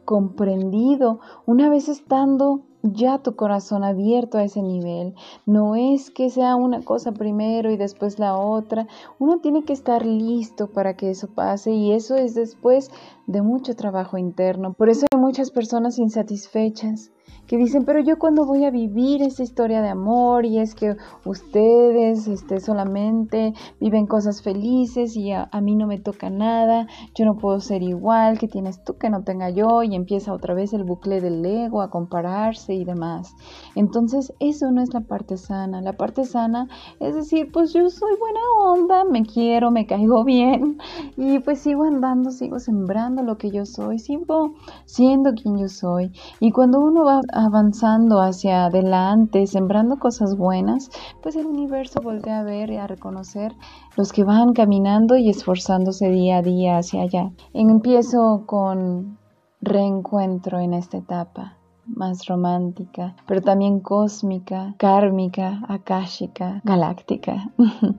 comprendido una vez estando ya tu corazón abierto a ese nivel. No es que sea una cosa primero y después la otra. Uno tiene que estar listo para que eso pase y eso es después de mucho trabajo interno. Por eso hay muchas personas insatisfechas que dicen, pero yo cuando voy a vivir esa historia de amor y es que ustedes este, solamente viven cosas felices y a, mí no me toca nada, yo no puedo ser igual, que tienes tú que no tenga yo y empieza otra vez el bucle del ego a compararse y demás. Entonces eso no es la parte sana, la parte sana es decir, pues yo soy buena onda, me quiero, me caigo bien y pues sigo andando, sigo sembrando lo que yo soy, sigo siendo quien yo soy. Y cuando uno va avanzando hacia adelante, sembrando cosas buenas, pues el universo voltea a ver y a reconocer los que van caminando y esforzándose día a día hacia allá. Empiezo con reencuentro en esta etapa más romántica, pero también cósmica, kármica, akáshica, galáctica.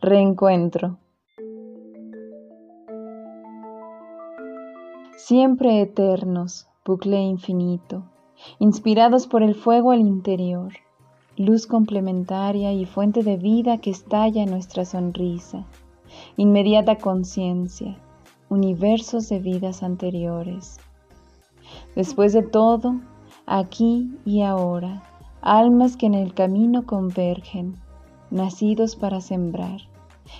Reencuentro. Siempre eternos, bucle infinito, inspirados por el fuego al interior, luz complementaria y fuente de vida que estalla en nuestra sonrisa, inmediata conciencia, universos de vidas anteriores. Después de todo, aquí y ahora, almas que en el camino convergen, nacidos para sembrar.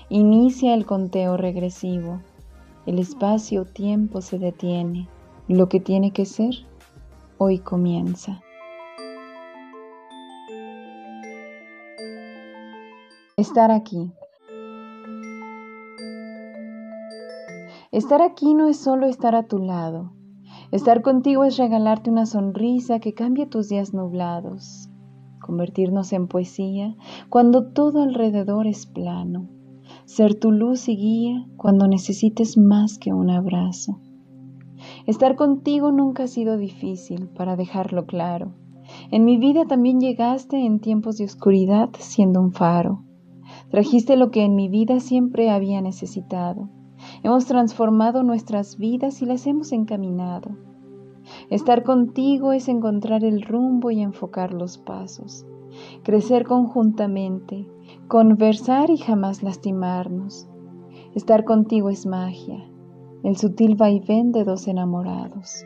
Inicia el conteo regresivo. El espacio-tiempo se detiene. Lo que tiene que ser, hoy comienza. Estar aquí. Estar aquí no es solo estar a tu lado. Estar contigo es regalarte una sonrisa que cambie tus días nublados, convertirnos en poesía cuando todo alrededor es plano, ser tu luz y guía cuando necesites más que un abrazo. Estar contigo nunca ha sido difícil, para dejarlo claro. En mi vida también llegaste en tiempos de oscuridad siendo un faro. Trajiste lo que en mi vida siempre había necesitado. Hemos transformado nuestras vidas y las hemos encaminado. Estar contigo es encontrar el rumbo y enfocar los pasos. Crecer conjuntamente, conversar y jamás lastimarnos. Estar contigo es magia, el sutil vaivén de dos enamorados.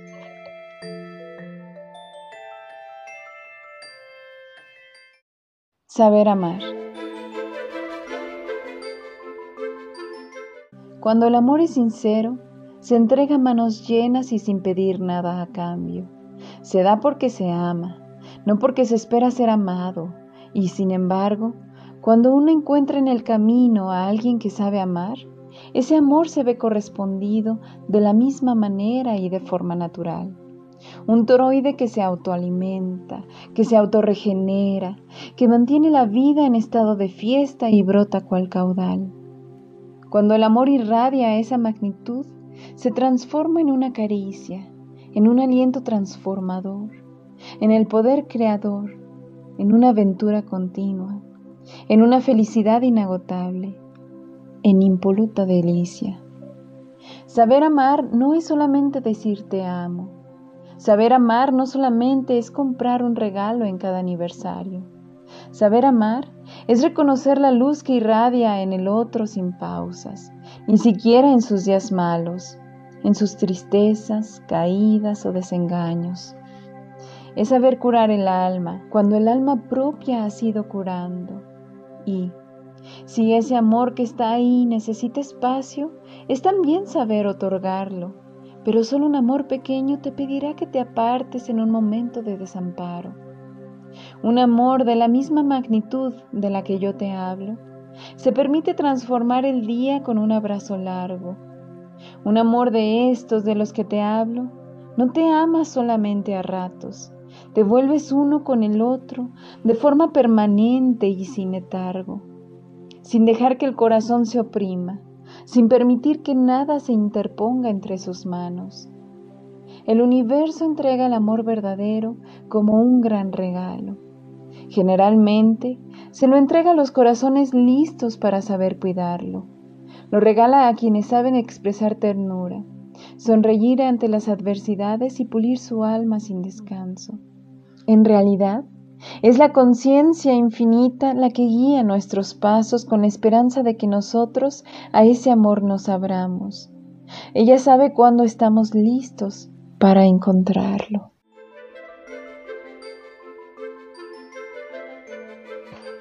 Saber amar. Cuando el amor es sincero, se entrega manos llenas y sin pedir nada a cambio. Se da porque se ama, no porque se espera ser amado. Y sin embargo, cuando uno encuentra en el camino a alguien que sabe amar, ese amor se ve correspondido de la misma manera y de forma natural. Un toroide que se autoalimenta, que se autorregenera, que mantiene la vida en estado de fiesta y brota cual caudal. Cuando el amor irradia esa magnitud, se transforma en una caricia, en un aliento transformador, en el poder creador, en una aventura continua, en una felicidad inagotable, en impoluta delicia. Saber amar no es solamente decir te amo. Saber amar no solamente es comprar un regalo en cada aniversario. Saber amar es reconocer la luz que irradia en el otro sin pausas, ni siquiera en sus días malos, en sus tristezas, caídas o desengaños. Es saber curar el alma cuando el alma propia ha sido curando. Y si ese amor que está ahí necesita espacio, es también saber otorgarlo. Pero solo un amor pequeño te pedirá que te apartes en un momento de desamparo un amor de la misma magnitud de la que yo te hablo, se permite transformar el día con un abrazo largo. Un amor de estos de los que te hablo, no te amas solamente a ratos, te vuelves uno con el otro de forma permanente y sin letargo, sin dejar que el corazón se oprima, sin permitir que nada se interponga entre sus manos. El universo entrega el amor verdadero como un gran regalo. Generalmente se lo entrega a los corazones listos para saber cuidarlo. Lo regala a quienes saben expresar ternura, sonreír ante las adversidades y pulir su alma sin descanso. En realidad, es la conciencia infinita la que guía nuestros pasos con esperanza de que nosotros a ese amor nos abramos. Ella sabe cuándo estamos listos para encontrarlo.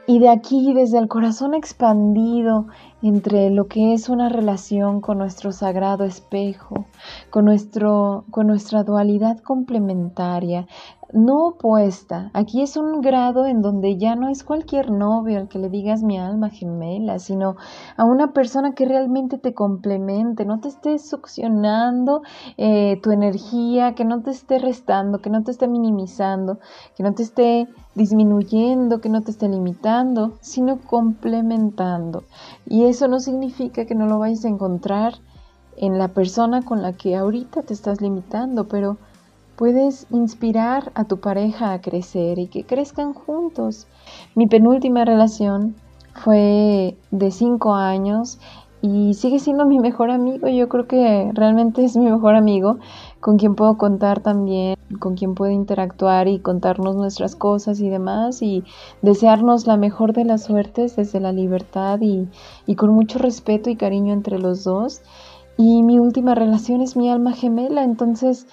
Y de aquí, desde el corazón expandido entre lo que es una relación con nuestro sagrado espejo, con, nuestro, con nuestra dualidad complementaria, no opuesta. Aquí es un grado en donde ya no es cualquier novio al que le digas mi alma gemela, sino a una persona que realmente te complemente, no te esté succionando eh, tu energía, que no te esté restando, que no te esté minimizando, que no te esté disminuyendo, que no te esté limitando, sino complementando. Y eso no significa que no lo vayas a encontrar en la persona con la que ahorita te estás limitando, pero Puedes inspirar a tu pareja a crecer y que crezcan juntos. Mi penúltima relación fue de cinco años y sigue siendo mi mejor amigo. Yo creo que realmente es mi mejor amigo con quien puedo contar también, con quien puedo interactuar y contarnos nuestras cosas y demás y desearnos la mejor de las suertes desde la libertad y, y con mucho respeto y cariño entre los dos. Y mi última relación es mi alma gemela, entonces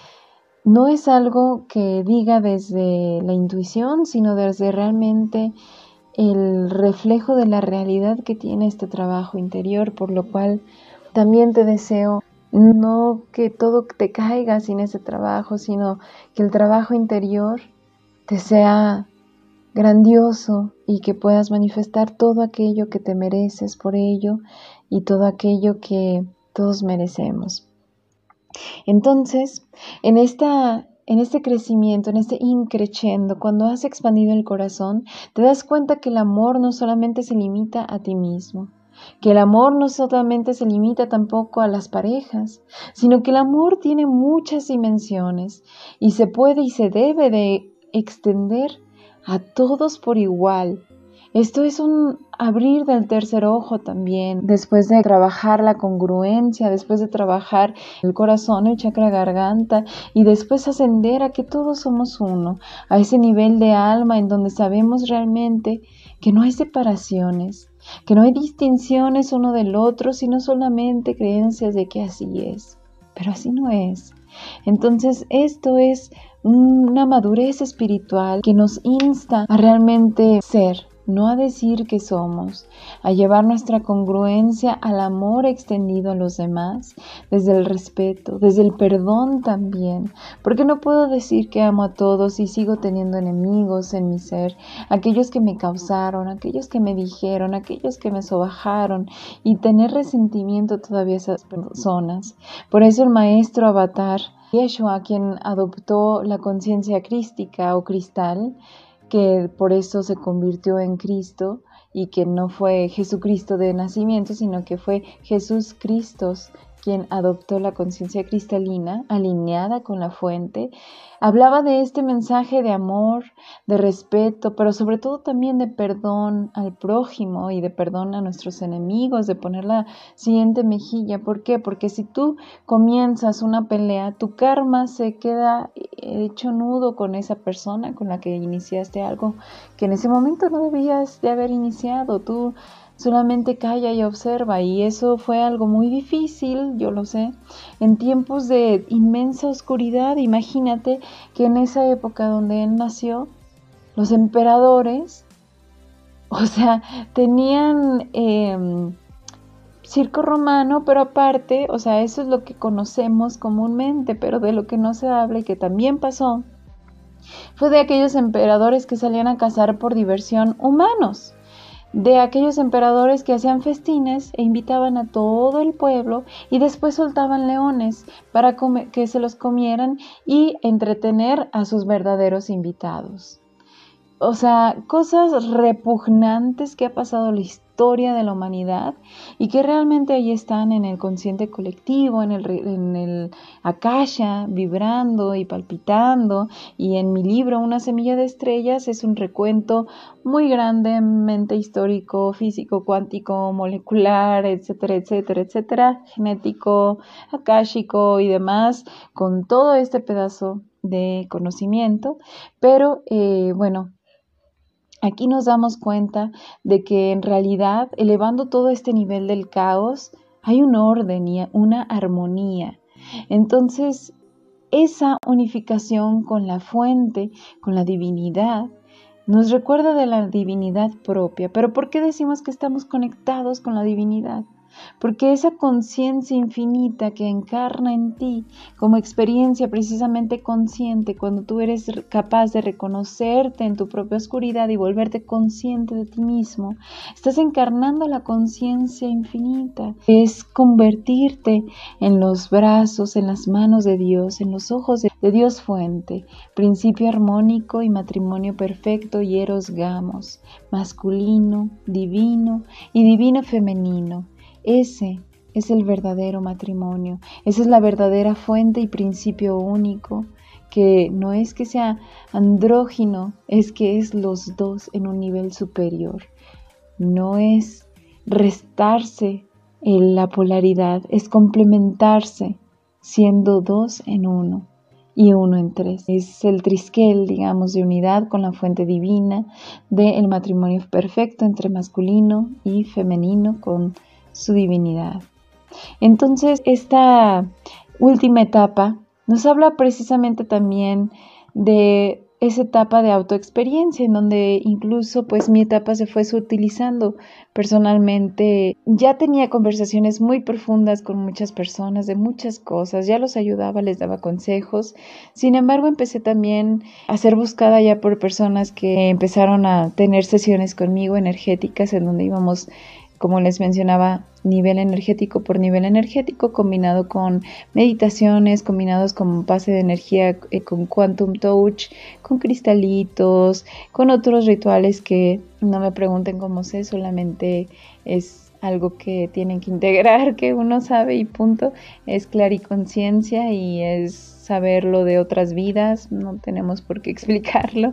no es algo que diga desde la intuición, sino desde realmente el reflejo de la realidad que tiene este trabajo interior, por lo cual también te deseo no que todo te caiga sin ese trabajo, sino que el trabajo interior te sea grandioso y que puedas manifestar todo aquello que te mereces por ello y todo aquello que todos merecemos. Entonces, en esta en este crecimiento, en este increciendo, cuando has expandido el corazón, te das cuenta que el amor no solamente se limita a ti mismo, que el amor no solamente se limita tampoco a las parejas, sino que el amor tiene muchas dimensiones y se puede y se debe de extender a todos por igual, esto es un abrir del tercer ojo también, después de trabajar la congruencia, después de trabajar el corazón, el chakra garganta y después ascender a que todos somos uno, a ese nivel de alma en donde sabemos realmente que no hay separaciones, que no hay distinciones uno del otro, sino solamente creencias de que así es. Pero así no es. Entonces esto es una madurez espiritual que nos insta a realmente ser, no a decir que somos, a llevar nuestra congruencia al amor extendido a los demás, desde el respeto, desde el perdón también, porque no puedo decir que amo a todos y sigo teniendo enemigos en mi ser, aquellos que me causaron, aquellos que me dijeron, aquellos que me sobajaron y tener resentimiento todavía a esas personas. Por eso el maestro Avatar Yeshua quien adoptó la conciencia crística o cristal, que por eso se convirtió en Cristo y que no fue Jesucristo de nacimiento, sino que fue Jesús Cristo quien adoptó la conciencia cristalina alineada con la fuente, hablaba de este mensaje de amor, de respeto, pero sobre todo también de perdón al prójimo y de perdón a nuestros enemigos, de poner la siguiente mejilla. ¿Por qué? Porque si tú comienzas una pelea, tu karma se queda hecho nudo con esa persona con la que iniciaste algo que en ese momento no debías de haber iniciado. Tú solamente calla y observa y eso fue algo muy difícil, yo lo sé, en tiempos de inmensa oscuridad. Imagínate que en esa época donde él nació, los emperadores, o sea, tenían em, circo romano, pero aparte, o sea, eso es lo que conocemos comúnmente, pero de lo que no se habla y que también pasó, fue de aquellos emperadores que salían a cazar por diversión humanos de aquellos emperadores que hacían festines e invitaban a todo el pueblo y después soltaban leones para que se los comieran y entretener a sus verdaderos invitados. O sea, cosas repugnantes que ha pasado la historia historia de la humanidad y que realmente ahí están en el consciente colectivo, en el, en el akasha, vibrando y palpitando. Y en mi libro, Una semilla de estrellas, es un recuento muy grandemente histórico, físico, cuántico, molecular, etcétera, etcétera, etcétera, genético, akáshico y demás, con todo este pedazo de conocimiento. Pero eh, bueno, Aquí nos damos cuenta de que en realidad, elevando todo este nivel del caos, hay un orden y una armonía. Entonces, esa unificación con la fuente, con la divinidad, nos recuerda de la divinidad propia. Pero ¿por qué decimos que estamos conectados con la divinidad? Porque esa conciencia infinita que encarna en ti como experiencia precisamente consciente, cuando tú eres capaz de reconocerte en tu propia oscuridad y volverte consciente de ti mismo, estás encarnando la conciencia infinita, es convertirte en los brazos, en las manos de Dios, en los ojos de, Dios fuente, principio armónico y matrimonio perfecto y eros gamos, masculino, divino y divino femenino ese es el verdadero matrimonio, esa es la verdadera fuente y principio único, que no es que sea andrógino, es que es los dos en un nivel superior. No es restarse en la polaridad, es complementarse siendo dos en uno y uno en tres. Es el trisquel, digamos, de unidad con la fuente divina del matrimonio perfecto entre masculino y femenino con su divinidad. Entonces, esta última etapa nos habla precisamente también de esa etapa de autoexperiencia en donde incluso pues mi etapa se fue sutilizando personalmente ya tenía conversaciones muy profundas con muchas personas de muchas cosas ya los ayudaba les daba consejos sin embargo empecé también a ser buscada ya por personas que empezaron a tener sesiones conmigo energéticas en donde íbamos como les mencionaba, nivel energético por nivel energético, combinado con meditaciones, combinados con pase de energía, eh, con quantum touch, con cristalitos, con otros rituales que no me pregunten cómo sé, solamente es algo que tienen que integrar, que uno sabe y punto, es clariconciencia y es saberlo de otras vidas, no tenemos por qué explicarlo,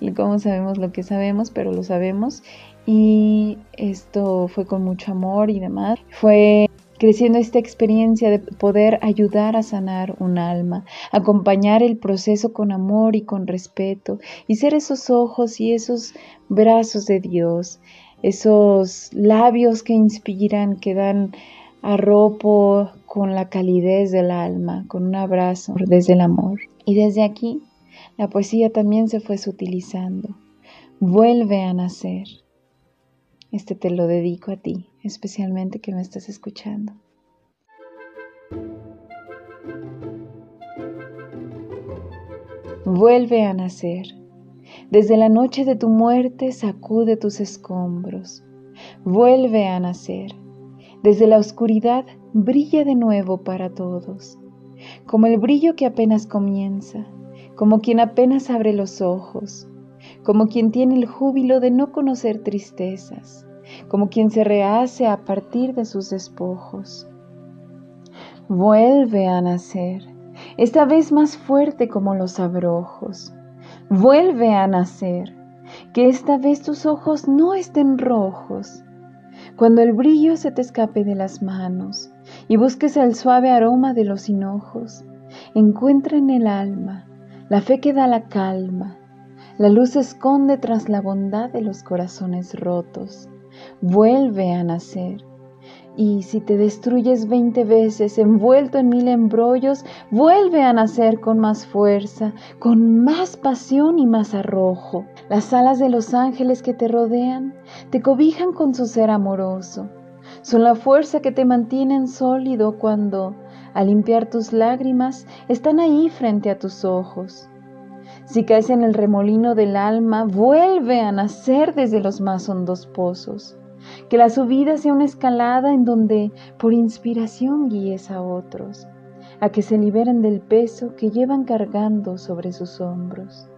y cómo sabemos lo que sabemos, pero lo sabemos y esto fue con mucho amor y demás. Fue creciendo esta experiencia de poder ayudar a sanar un alma, acompañar el proceso con amor y con respeto y ser esos ojos y esos brazos de Dios, esos labios que inspiran, que dan arropo con la calidez del alma, con un abrazo desde el amor. Y desde aquí la poesía también se fue sutilizando. Vuelve a nacer este te lo dedico a ti, especialmente que me estás escuchando. Vuelve a nacer. Desde la noche de tu muerte sacude tus escombros. Vuelve a nacer. Desde la oscuridad brilla de nuevo para todos. como el brillo que apenas comienza, como quien apenas abre los ojos, como quien tiene el júbilo de no conocer tristezas, como quien se rehace a partir de sus despojos. Vuelve a nacer, esta vez más fuerte como los abrojos. Vuelve a nacer, que esta vez tus ojos no estén rojos. Cuando el brillo se te escape de las manos y busques el suave aroma de los hinojos, encuentra en el alma la fe que da la calma. La luz se esconde tras la bondad de los corazones rotos. Vuelve a nacer y si te destruyes veinte veces envuelto en mil embrollos, vuelve a nacer con más fuerza, con más pasión y más arrojo. Las alas de los ángeles que te rodean te cobijan con su ser amoroso. Son la fuerza que te mantienen sólido cuando, al limpiar tus lágrimas, están ahí frente a tus ojos. Si caes en el remolino del alma, vuelve a nacer desde los más hondos pozos. Que la subida sea una escalada en donde por inspiración guíes a otros, a que se liberen del peso que llevan cargando sobre sus hombros.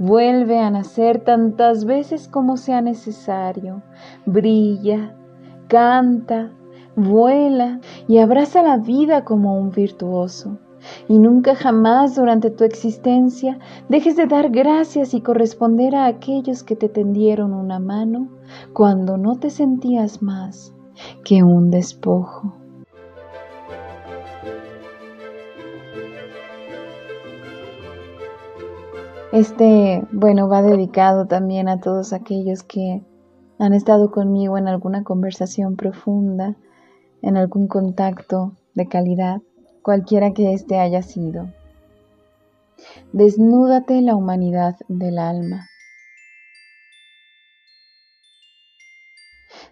Vuelve a nacer tantas veces como sea necesario. Brilla, canta, vuela y abraza la vida como un virtuoso y nunca jamás durante tu existencia dejes de dar gracias y corresponder a aquellos que te tendieron una mano cuando no te sentías más que un despojo. Este, bueno, va dedicado también a todos aquellos que han estado conmigo en alguna conversación profunda, en algún contacto de calidad cualquiera que éste haya sido. Desnúdate la humanidad del alma.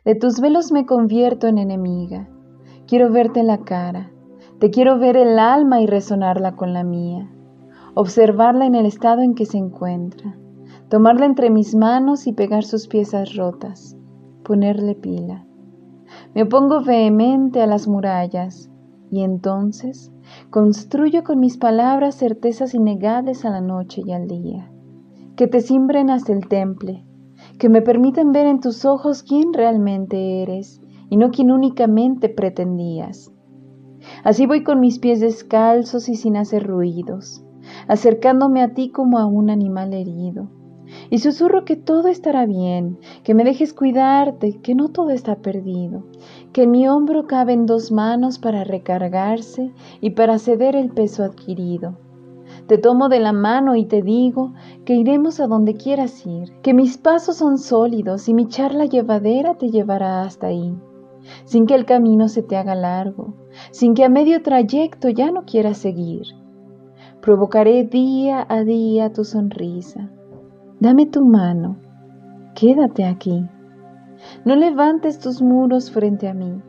De tus velos me convierto en enemiga. Quiero verte la cara. Te quiero ver el alma y resonarla con la mía. Observarla en el estado en que se encuentra. Tomarla entre mis manos y pegar sus piezas rotas. Ponerle pila. Me opongo vehemente a las murallas y entonces construyo con mis palabras certezas innegables a la noche y al día, que te simbren hasta el temple, que me permiten ver en tus ojos quién realmente eres y no quien únicamente pretendías. Así voy con mis pies descalzos y sin hacer ruidos, acercándome a ti como a un animal herido y susurro que todo estará bien, que me dejes cuidarte, que no todo está perdido, que en mi hombro caben dos manos para recargarse y para ceder el peso adquirido. Te tomo de la mano y te digo que iremos a donde quieras ir, que mis pasos son sólidos y mi charla llevadera te llevará hasta ahí, sin que el camino se te haga largo, sin que a medio trayecto ya no quieras seguir. Provocaré día a día tu sonrisa Dame tu mano, quédate aquí. No levantes tus muros frente a mí.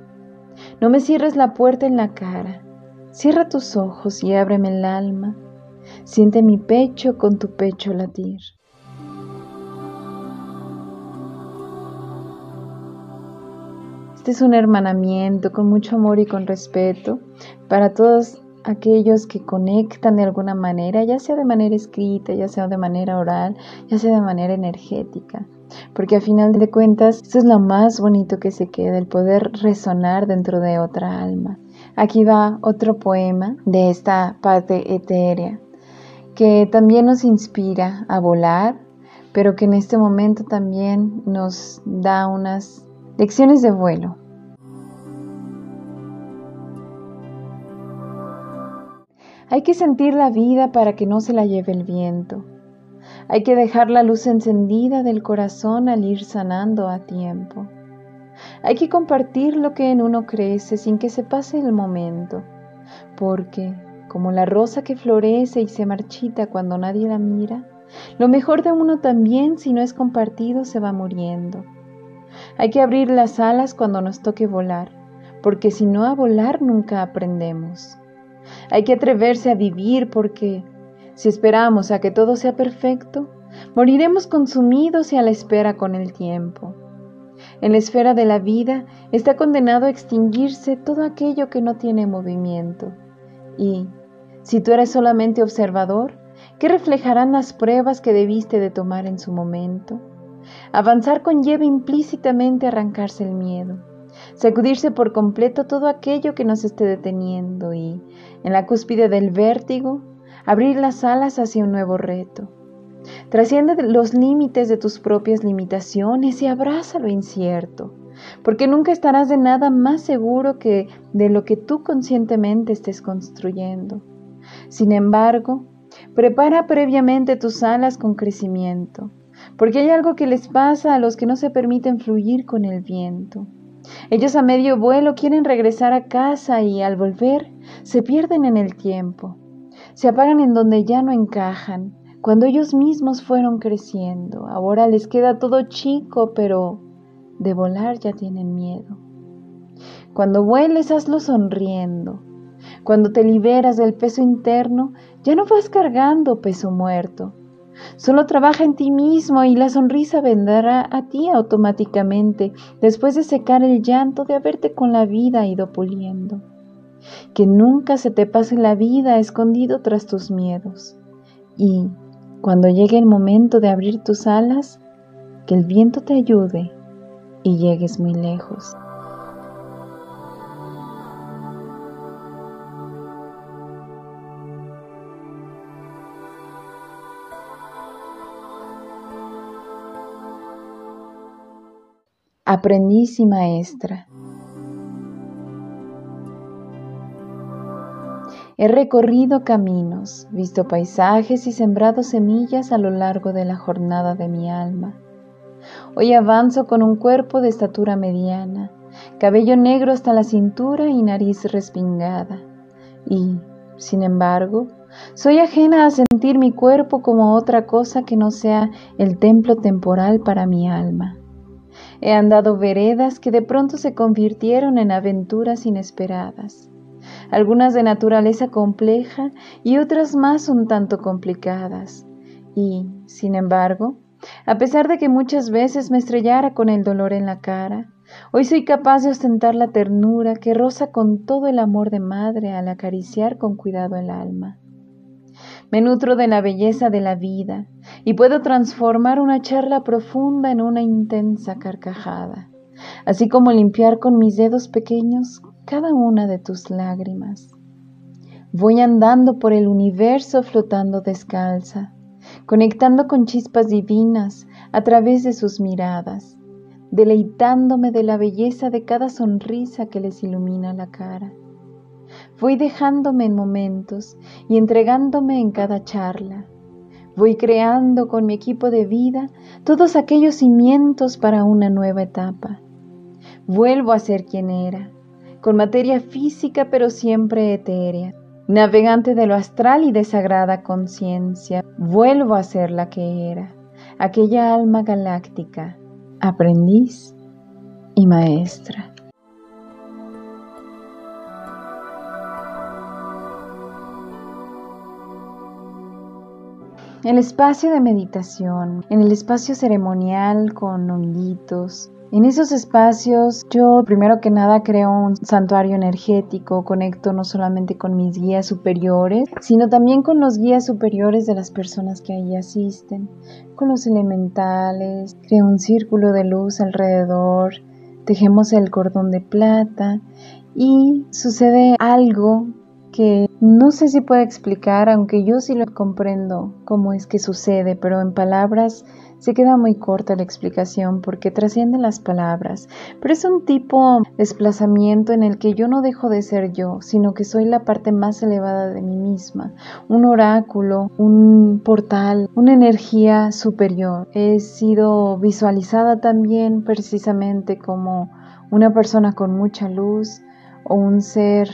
No me cierres la puerta en la cara. Cierra tus ojos y ábreme el alma. Siente mi pecho con tu pecho latir. Este es un hermanamiento con mucho amor y con respeto para todos aquellos que conectan de alguna manera, ya sea de manera escrita, ya sea de manera oral, ya sea de manera energética. Porque a final de cuentas, eso es lo más bonito que se queda, el poder resonar dentro de otra alma. Aquí va otro poema de esta parte etérea, que también nos inspira a volar, pero que en este momento también nos da unas lecciones de vuelo. Hay que sentir la vida para que no se la lleve el viento. Hay que dejar la luz encendida del corazón al ir sanando a tiempo. Hay que compartir lo que en uno crece sin que se pase el momento, porque, como la rosa que florece y se marchita cuando nadie la mira, lo mejor de uno también, si no es compartido, se va muriendo. Hay que abrir las alas cuando nos toque volar, porque si no a volar nunca aprendemos. Hay que atreverse a vivir porque si esperamos a que todo sea perfecto, moriremos consumidos y a la espera con el tiempo. En la esfera de la vida está condenado a extinguirse todo aquello que no tiene movimiento y, Si tú eres solamente observador, ¿qué reflejarán las pruebas que debiste de tomar en su momento? Avanzar conlleva implícitamente arrancarse el miedo, sacudirse por completo todo aquello que nos esté deteniendo y, en la cúspide del vértigo, abrir las alas hacia un nuevo reto. Trasciende los límites de tus propias limitaciones y abraza lo incierto, porque nunca estarás de nada más seguro que de lo que tú conscientemente estés construyendo. Sin embargo, prepara previamente tus alas con crecimiento, porque hay algo que les pasa a los que no se permiten fluir con el viento. Ellos a medio vuelo quieren regresar a casa y al volver se pierden en el tiempo, se apagan en donde ya no encajan, cuando ellos mismos fueron creciendo. Ahora les queda todo chico, pero de volar ya tienen miedo. Cuando vueles, hazlo sonriendo. Cuando te liberas del peso interno, ya no vas cargando peso muerto. Solo trabaja en ti mismo y la sonrisa vendrá a ti automáticamente después de secar el llanto de haberte con la vida ido puliendo. Que nunca se te pase la vida escondido tras tus miedos. Y cuando llegue el momento de abrir tus alas, que el viento te ayude y llegues muy lejos. Aprendiz y maestra. He recorrido caminos, visto paisajes y sembrado semillas a lo largo de la jornada de mi alma. Hoy avanzo con un cuerpo de estatura mediana, cabello negro hasta la cintura y nariz respingada. Y, sin embargo, soy ajena a sentir mi cuerpo como otra cosa que no sea el templo temporal para mi alma. He andado veredas que de pronto se convirtieron en aventuras inesperadas, algunas de naturaleza compleja y otras más un tanto complicadas. Y, sin embargo, a pesar de que muchas veces me estrellara con el dolor en la cara, hoy soy capaz de ostentar la ternura que roza con todo el amor de madre al acariciar con cuidado el alma. Me nutro de la belleza de la vida y puedo transformar una charla profunda en una intensa carcajada, así como limpiar con mis dedos pequeños cada una de tus lágrimas. Voy andando por el universo flotando descalza, conectando con chispas divinas a través de sus miradas, deleitándome de la belleza de cada sonrisa que les ilumina la cara. Voy dejándome en momentos y entregándome en cada charla. Voy creando con mi equipo de vida todos aquellos cimientos para una nueva etapa. Vuelvo a ser quien era, con materia física pero siempre etérea, navegante de lo astral y de sagrada conciencia. Vuelvo a ser la que era, aquella alma galáctica, aprendiz y maestra. el espacio de meditación, en el espacio ceremonial con honguitos. En esos espacios yo primero que nada creo un santuario energético, conecto no solamente con mis guías superiores, sino también con los guías superiores de las personas que ahí asisten, con los elementales, creo un círculo de luz alrededor, tejemos el cordón de plata y sucede algo que no sé si puedo explicar, aunque yo sí lo comprendo cómo es que sucede, pero en palabras se queda muy corta la explicación porque trasciende las palabras, pero es un tipo de desplazamiento en el que yo no dejo de ser yo, sino que soy la parte más elevada de mí misma, un oráculo, un portal, una energía superior. He sido visualizada también precisamente como una persona con mucha luz o un ser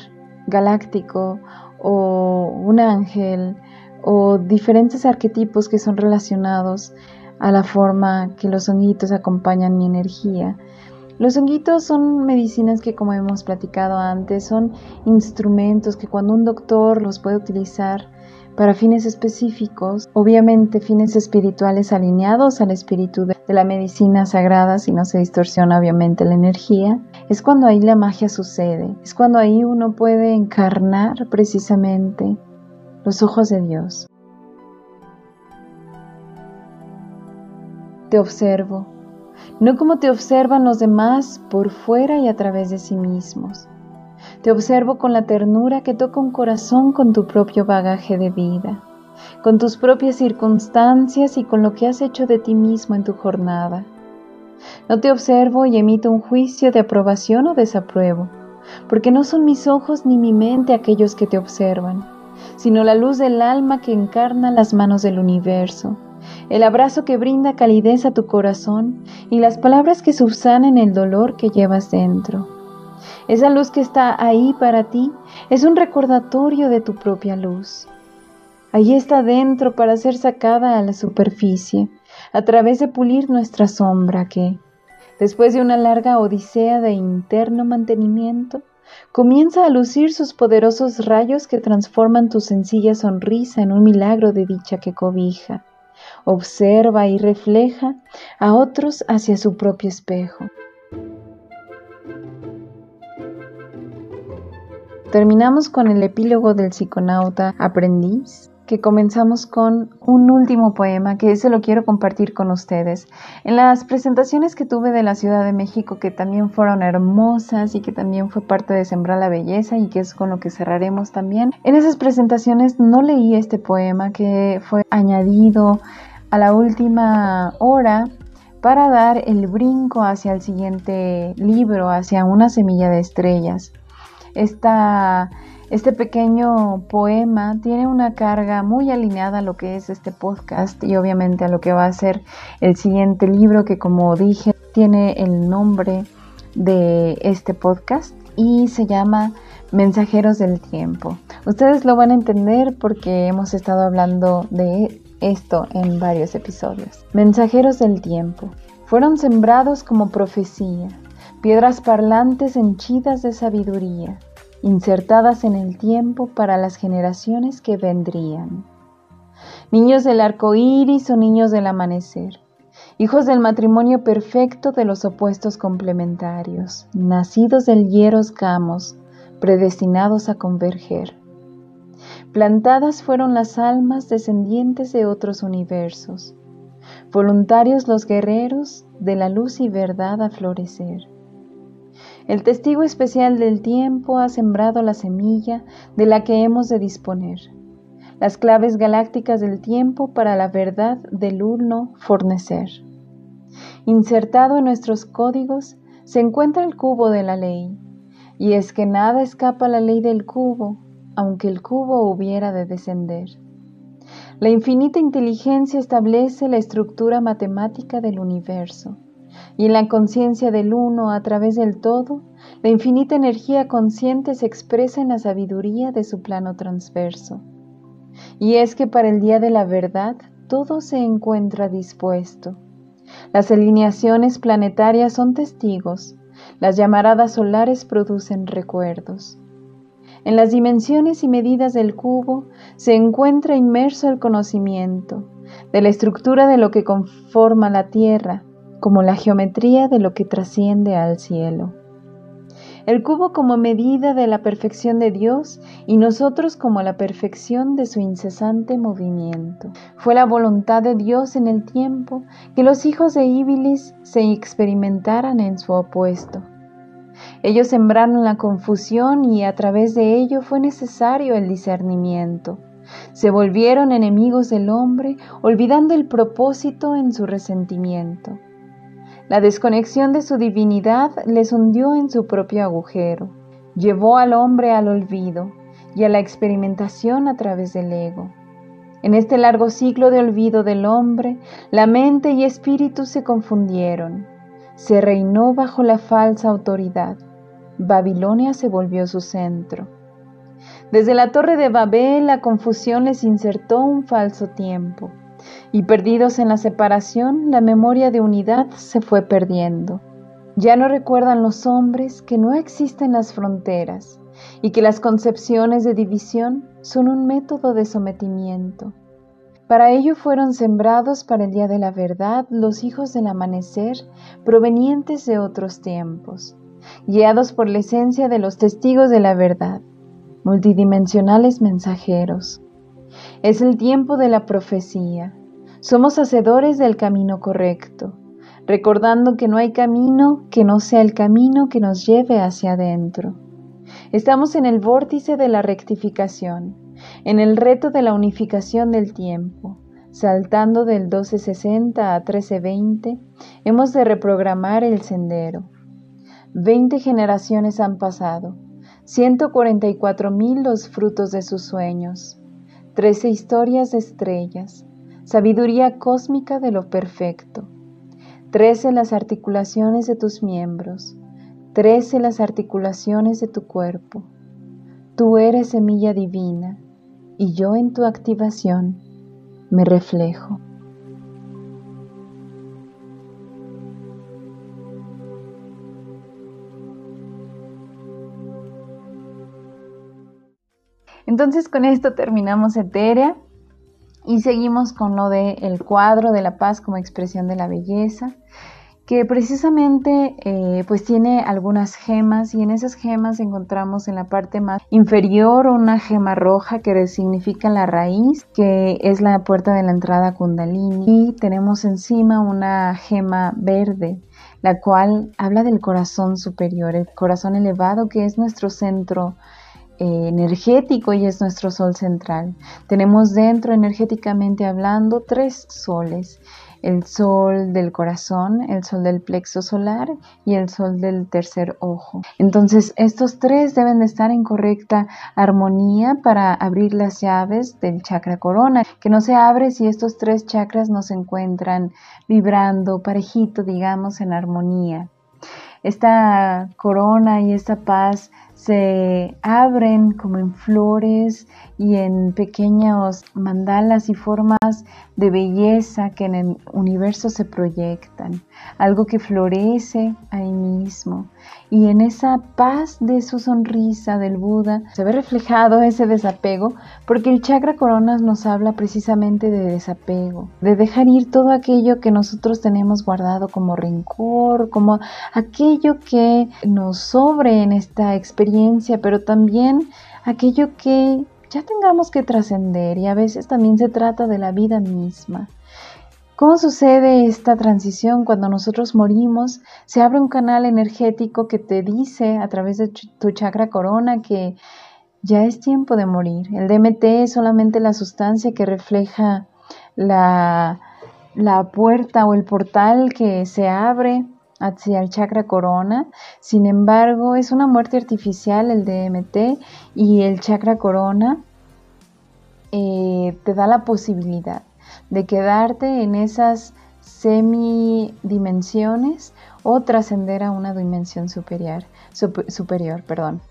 galáctico o un ángel o diferentes arquetipos que son relacionados a la forma que los honguitos acompañan mi energía. Los honguitos son medicinas que, como hemos platicado antes, son instrumentos que cuando un doctor los puede utilizar para fines específicos, obviamente fines espirituales alineados al espíritu de la medicina sagrada, si no se distorsiona obviamente la energía, es cuando ahí la magia sucede, es cuando ahí uno puede encarnar precisamente los ojos de Dios. Te observo, no como te observan los demás por fuera y a través de sí mismos. Te observo con la ternura que toca un corazón con tu propio bagaje de vida, con tus propias circunstancias y con lo que has hecho de ti mismo en tu jornada. No te observo y emito un juicio de aprobación o desapruebo, porque no son mis ojos ni mi mente aquellos que te observan, sino la luz del alma que encarna las manos del universo, el abrazo que brinda calidez a tu corazón y las palabras que subsanen el dolor que llevas dentro. Esa luz que está ahí para ti es un recordatorio de tu propia luz. Allí está dentro para ser sacada a la superficie, a través de pulir nuestra sombra que, después de una larga odisea de interno mantenimiento, comienza a lucir sus poderosos rayos que transforman tu sencilla sonrisa en un milagro de dicha que cobija, observa y refleja a otros hacia su propio espejo. Terminamos con el epílogo del psiconauta aprendiz que comenzamos con un último poema que se lo quiero compartir con ustedes. En las presentaciones que tuve de la Ciudad de México, que también fueron hermosas y que también fue parte de Sembrar la Belleza y que es con lo que cerraremos también, en esas presentaciones no leí este poema que fue añadido a la última hora para dar el brinco hacia el siguiente libro, hacia una semilla de estrellas. Esta este pequeño poema tiene una carga muy alineada a lo que es este podcast y obviamente a lo que va a ser el siguiente libro que como dije tiene el nombre de este podcast y se llama Mensajeros del Tiempo. Ustedes lo van a entender porque hemos estado hablando de esto en varios episodios. Mensajeros del Tiempo. Fueron sembrados como profecía, piedras parlantes henchidas de sabiduría insertadas en el tiempo para las generaciones que vendrían. Niños del arco iris o niños del amanecer, hijos del matrimonio perfecto de los opuestos complementarios, nacidos del hieros gamos, predestinados a converger. Plantadas fueron las almas descendientes de otros universos, voluntarios los guerreros de la luz y verdad a florecer. El testigo especial del tiempo ha sembrado la semilla de la que hemos de disponer. Las claves galácticas del tiempo para la verdad del uno fornecer. Insertado en nuestros códigos se encuentra el cubo de la ley, y es que nada escapa a la ley del cubo, aunque el cubo hubiera de descender. La infinita inteligencia establece la estructura matemática del universo y en la conciencia del uno a través del todo, la infinita energía consciente se expresa en la sabiduría de su plano transverso. Y es que para el día de la verdad todo se encuentra dispuesto. Las alineaciones planetarias son testigos, las llamaradas solares producen recuerdos. En las dimensiones y medidas del cubo se encuentra inmerso el conocimiento de la estructura de lo que conforma la Tierra, como la geometría de lo que trasciende al cielo. El cubo como medida de la perfección de Dios y nosotros como la perfección de su incesante movimiento. Fue la voluntad de Dios en el tiempo que los hijos de Ibilis se experimentaran en su opuesto. Ellos sembraron la confusión y a través de ello fue necesario el discernimiento. Se volvieron enemigos del hombre, olvidando el propósito en su resentimiento. La desconexión de su divinidad les hundió en su propio agujero, llevó al hombre al olvido y a la experimentación a través del ego. En este largo ciclo de olvido del hombre, la mente y espíritu se confundieron. Se reinó bajo la falsa autoridad. Babilonia se volvió su centro. Desde la torre de Babel la confusión les insertó un falso tiempo y perdidos en la separación, la memoria de unidad se fue perdiendo. Ya no recuerdan los hombres que no existen las fronteras y que las concepciones de división son un método de sometimiento. Para ello fueron sembrados para el día de la verdad los hijos del amanecer provenientes de otros tiempos, guiados por la esencia de los testigos de la verdad, multidimensionales mensajeros. Es el tiempo de la profecía. Somos hacedores del camino correcto, recordando que no hay camino que no sea el camino que nos lleve hacia adentro. Estamos en el vórtice de la rectificación, en el reto de la unificación del tiempo. Saltando del 1260 a 1320, hemos de reprogramar el sendero. Veinte generaciones han pasado, 144 mil los frutos de sus sueños, trece historias de estrellas, sabiduría cósmica de lo perfecto, trece las articulaciones de tus miembros, trece las articulaciones de tu cuerpo. Tú eres semilla divina y yo en tu activación me reflejo. Entonces con esto terminamos Eterea y seguimos con lo del el cuadro de la paz como expresión de la belleza, que precisamente eh, pues tiene algunas gemas y en esas gemas encontramos en la parte más inferior una gema roja que significa la raíz, que es la puerta de la entrada Kundalini y tenemos encima una gema verde la cual habla del corazón superior, el corazón elevado que es nuestro centro eh, energético y es nuestro sol central. Tenemos dentro, energéticamente hablando, tres soles. El sol del corazón, el sol del plexo solar y el sol del tercer ojo. Entonces, estos tres deben de estar en correcta armonía para abrir las llaves del chakra corona, que no se abre si estos tres chakras no se encuentran vibrando parejito, digamos, en armonía. Esta corona y esta paz se abren como en flores y en pequeños mandalas y formas de belleza que en el universo se proyectan, algo que florece ahí mismo. Y en esa paz de su sonrisa del Buda se ve reflejado ese desapego, porque el chakra coronas nos habla precisamente de desapego, de dejar ir todo aquello que nosotros tenemos guardado como rencor, como aquello que nos sobre en esta experiencia, pero también aquello que ya tengamos que trascender y a veces también se trata de la vida misma. ¿Cómo sucede esta transición cuando nosotros morimos? Se abre un canal energético que te dice a través de tu chakra corona que ya es tiempo de morir. El DMT es solamente la sustancia que refleja la, la puerta o el portal que se abre hacia el chakra corona. Sin embargo, es una muerte artificial el DMT y el chakra corona eh, te da la posibilidad de quedarte en esas semidimensiones o trascender a una dimensión superior. superior perdón.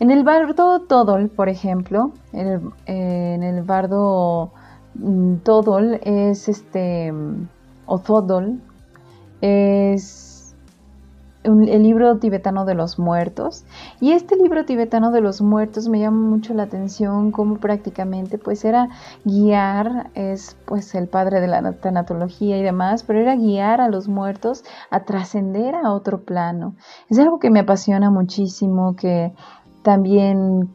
En el bardo Todol, por ejemplo, eh, en el bardo mm, Todol es este, o Todol, es el libro tibetano de los muertos. Y este libro tibetano de los muertos me llama mucho la atención como prácticamente pues era guiar, es pues el padre de la tanatología y demás, pero era guiar a los muertos a trascender a otro plano. Es algo que me apasiona muchísimo, que también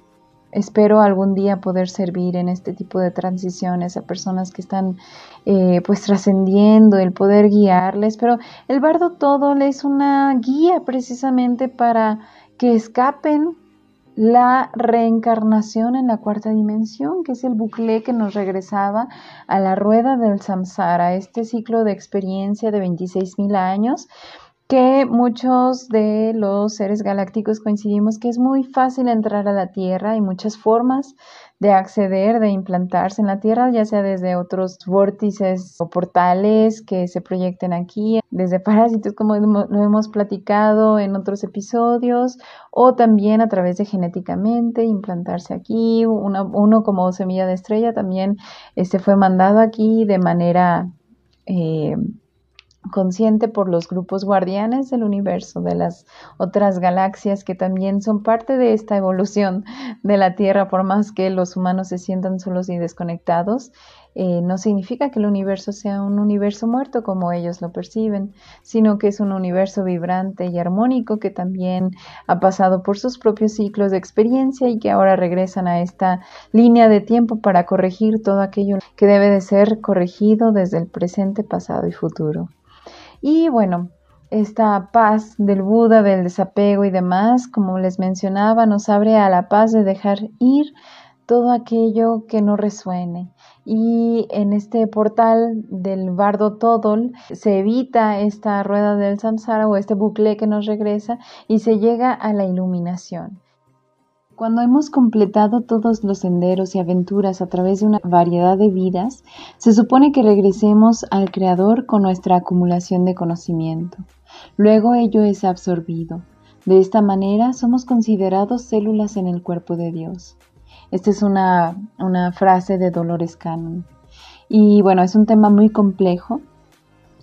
espero algún día poder servir en este tipo de transiciones a personas que están eh, pues trascendiendo, el poder guiarles, pero el bardo todo es una guía precisamente para que escapen la reencarnación en la cuarta dimensión, que es el bucle que nos regresaba a la rueda del samsara, este ciclo de experiencia de 26.000 años que muchos de los seres galácticos coincidimos que es muy fácil entrar a la Tierra, hay muchas formas de acceder, de implantarse en la Tierra, ya sea desde otros vórtices o portales que se proyecten aquí, desde parásitos como lo hemos platicado en otros episodios, o también a través de genéticamente implantarse aquí, uno como semilla de estrella también este, fue mandado aquí de manera... Eh, consciente por los grupos guardianes del universo, de las otras galaxias que también son parte de esta evolución de la Tierra, por más que los humanos se sientan solos y desconectados. eh, no significa que el universo sea un universo muerto como ellos lo perciben, sino que es un universo vibrante y armónico que también ha pasado por sus propios ciclos de experiencia y que ahora regresan a esta línea de tiempo para corregir todo aquello que debe de ser corregido desde el presente, pasado y futuro. Y bueno, esta paz del Buda, del desapego y demás, como les mencionaba, nos abre a la paz de dejar ir todo aquello que no resuene. Y en este portal del bardo Todol se evita esta rueda del samsara o este bucle que nos regresa y se llega a la iluminación. Cuando hemos completado todos los senderos y aventuras a través de una variedad de vidas, se supone que regresemos al Creador con nuestra acumulación de conocimiento. Luego ello es absorbido. De esta manera somos considerados células en el cuerpo de Dios. Esta es una, frase de Dolores Cannon. Y bueno, es un tema muy complejo.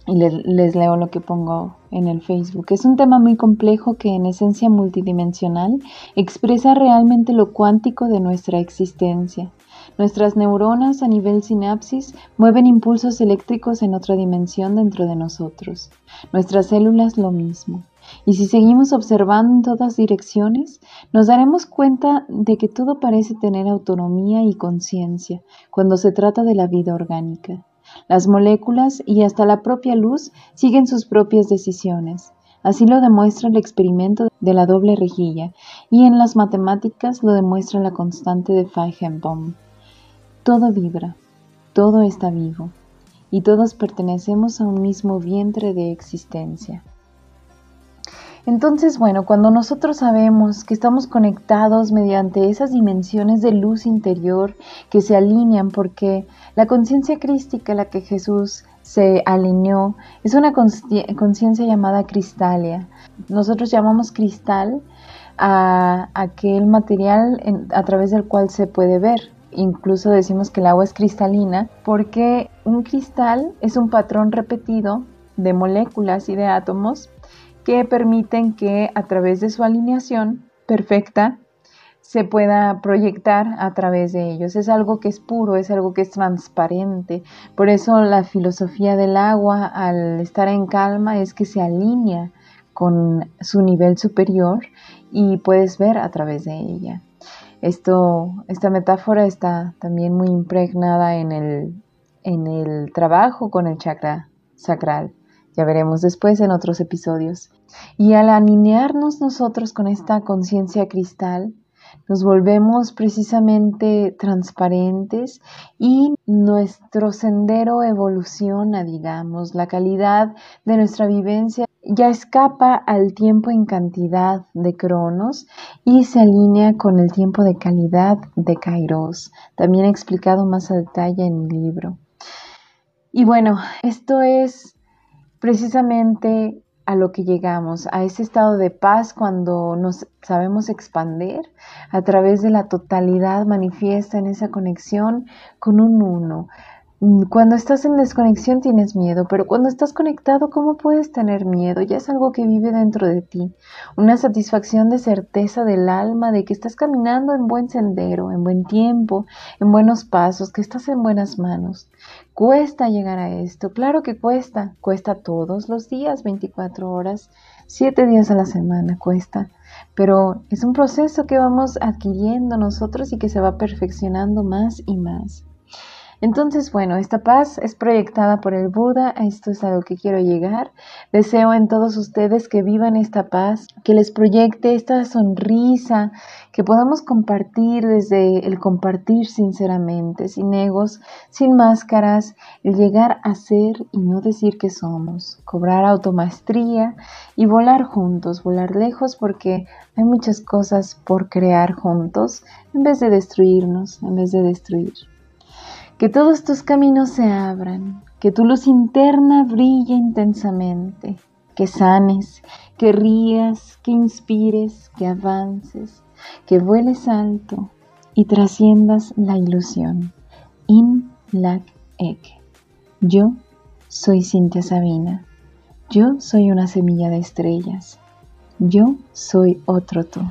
Y les, les leo lo que pongo en el Facebook. Es un tema muy complejo que en esencia multidimensional expresa realmente lo cuántico de nuestra existencia. Nuestras neuronas a nivel sinapsis mueven impulsos eléctricos en otra dimensión dentro de nosotros. Nuestras células lo mismo. Y si seguimos observando en todas direcciones, nos daremos cuenta de que todo parece tener autonomía y conciencia cuando se trata de la vida orgánica. Las moléculas y hasta la propia luz siguen sus propias decisiones. Así lo demuestra el experimento de la doble rejilla y en las matemáticas lo demuestra la constante de Feigenbaum. Todo vibra, todo está vivo y todos pertenecemos a un mismo vientre de existencia. Entonces, bueno, cuando nosotros sabemos que estamos conectados mediante esas dimensiones de luz interior que se alinean, porque la conciencia crística la que Jesús se alineó es una conciencia llamada cristalia. Nosotros llamamos cristal a aquel material a través del cual se puede ver. Incluso decimos que el agua es cristalina porque un cristal es un patrón repetido de moléculas y de átomos que permiten que a través de su alineación perfecta se pueda proyectar a través de ellos. Es algo que es puro, es algo que es transparente. Por eso la filosofía del agua al estar en calma es que se alinea con su nivel superior y puedes ver a través de ella. Esto, esta metáfora está también muy impregnada en el, en el trabajo con el chakra sacral. Ya veremos después en otros episodios. Y al alinearnos nosotros con esta conciencia cristal, nos volvemos precisamente transparentes y nuestro sendero evoluciona, digamos, la calidad de nuestra vivencia ya escapa al tiempo en cantidad de cronos y se alinea con el tiempo de calidad de kairos, también he explicado más a detalle en mi libro. Y bueno, esto es precisamente a lo que llegamos, a ese estado de paz cuando nos sabemos expander a través de la totalidad manifiesta en esa conexión con un uno, cuando estás en desconexión tienes miedo, pero cuando estás conectado, ¿cómo puedes tener miedo? Ya es algo que vive dentro de ti. Una satisfacción de certeza del alma de que estás caminando en buen sendero, en buen tiempo, en buenos pasos, que estás en buenas manos. Cuesta llegar a esto, claro que cuesta, cuesta todos los días, 24 horas, 7 días a la semana, cuesta. Pero es un proceso que vamos adquiriendo nosotros y que se va perfeccionando más y más. Entonces, bueno, esta paz es proyectada por el Buda, esto es a lo que quiero llegar. Deseo en todos ustedes que vivan esta paz, que les proyecte esta sonrisa, que podamos compartir desde el compartir sinceramente, sin egos, sin máscaras, el llegar a ser y no decir que somos, cobrar automaestría y volar juntos, volar lejos porque hay muchas cosas por crear juntos en vez de destruirnos, en vez de destruir. Que todos tus caminos se abran, que tu luz interna brille intensamente, que sanes, que rías, que inspires, que avances, que vueles alto y trasciendas la ilusión. In Lac Ek. Yo soy Cintia Sabina. Yo soy una semilla de estrellas. Yo soy otro tú.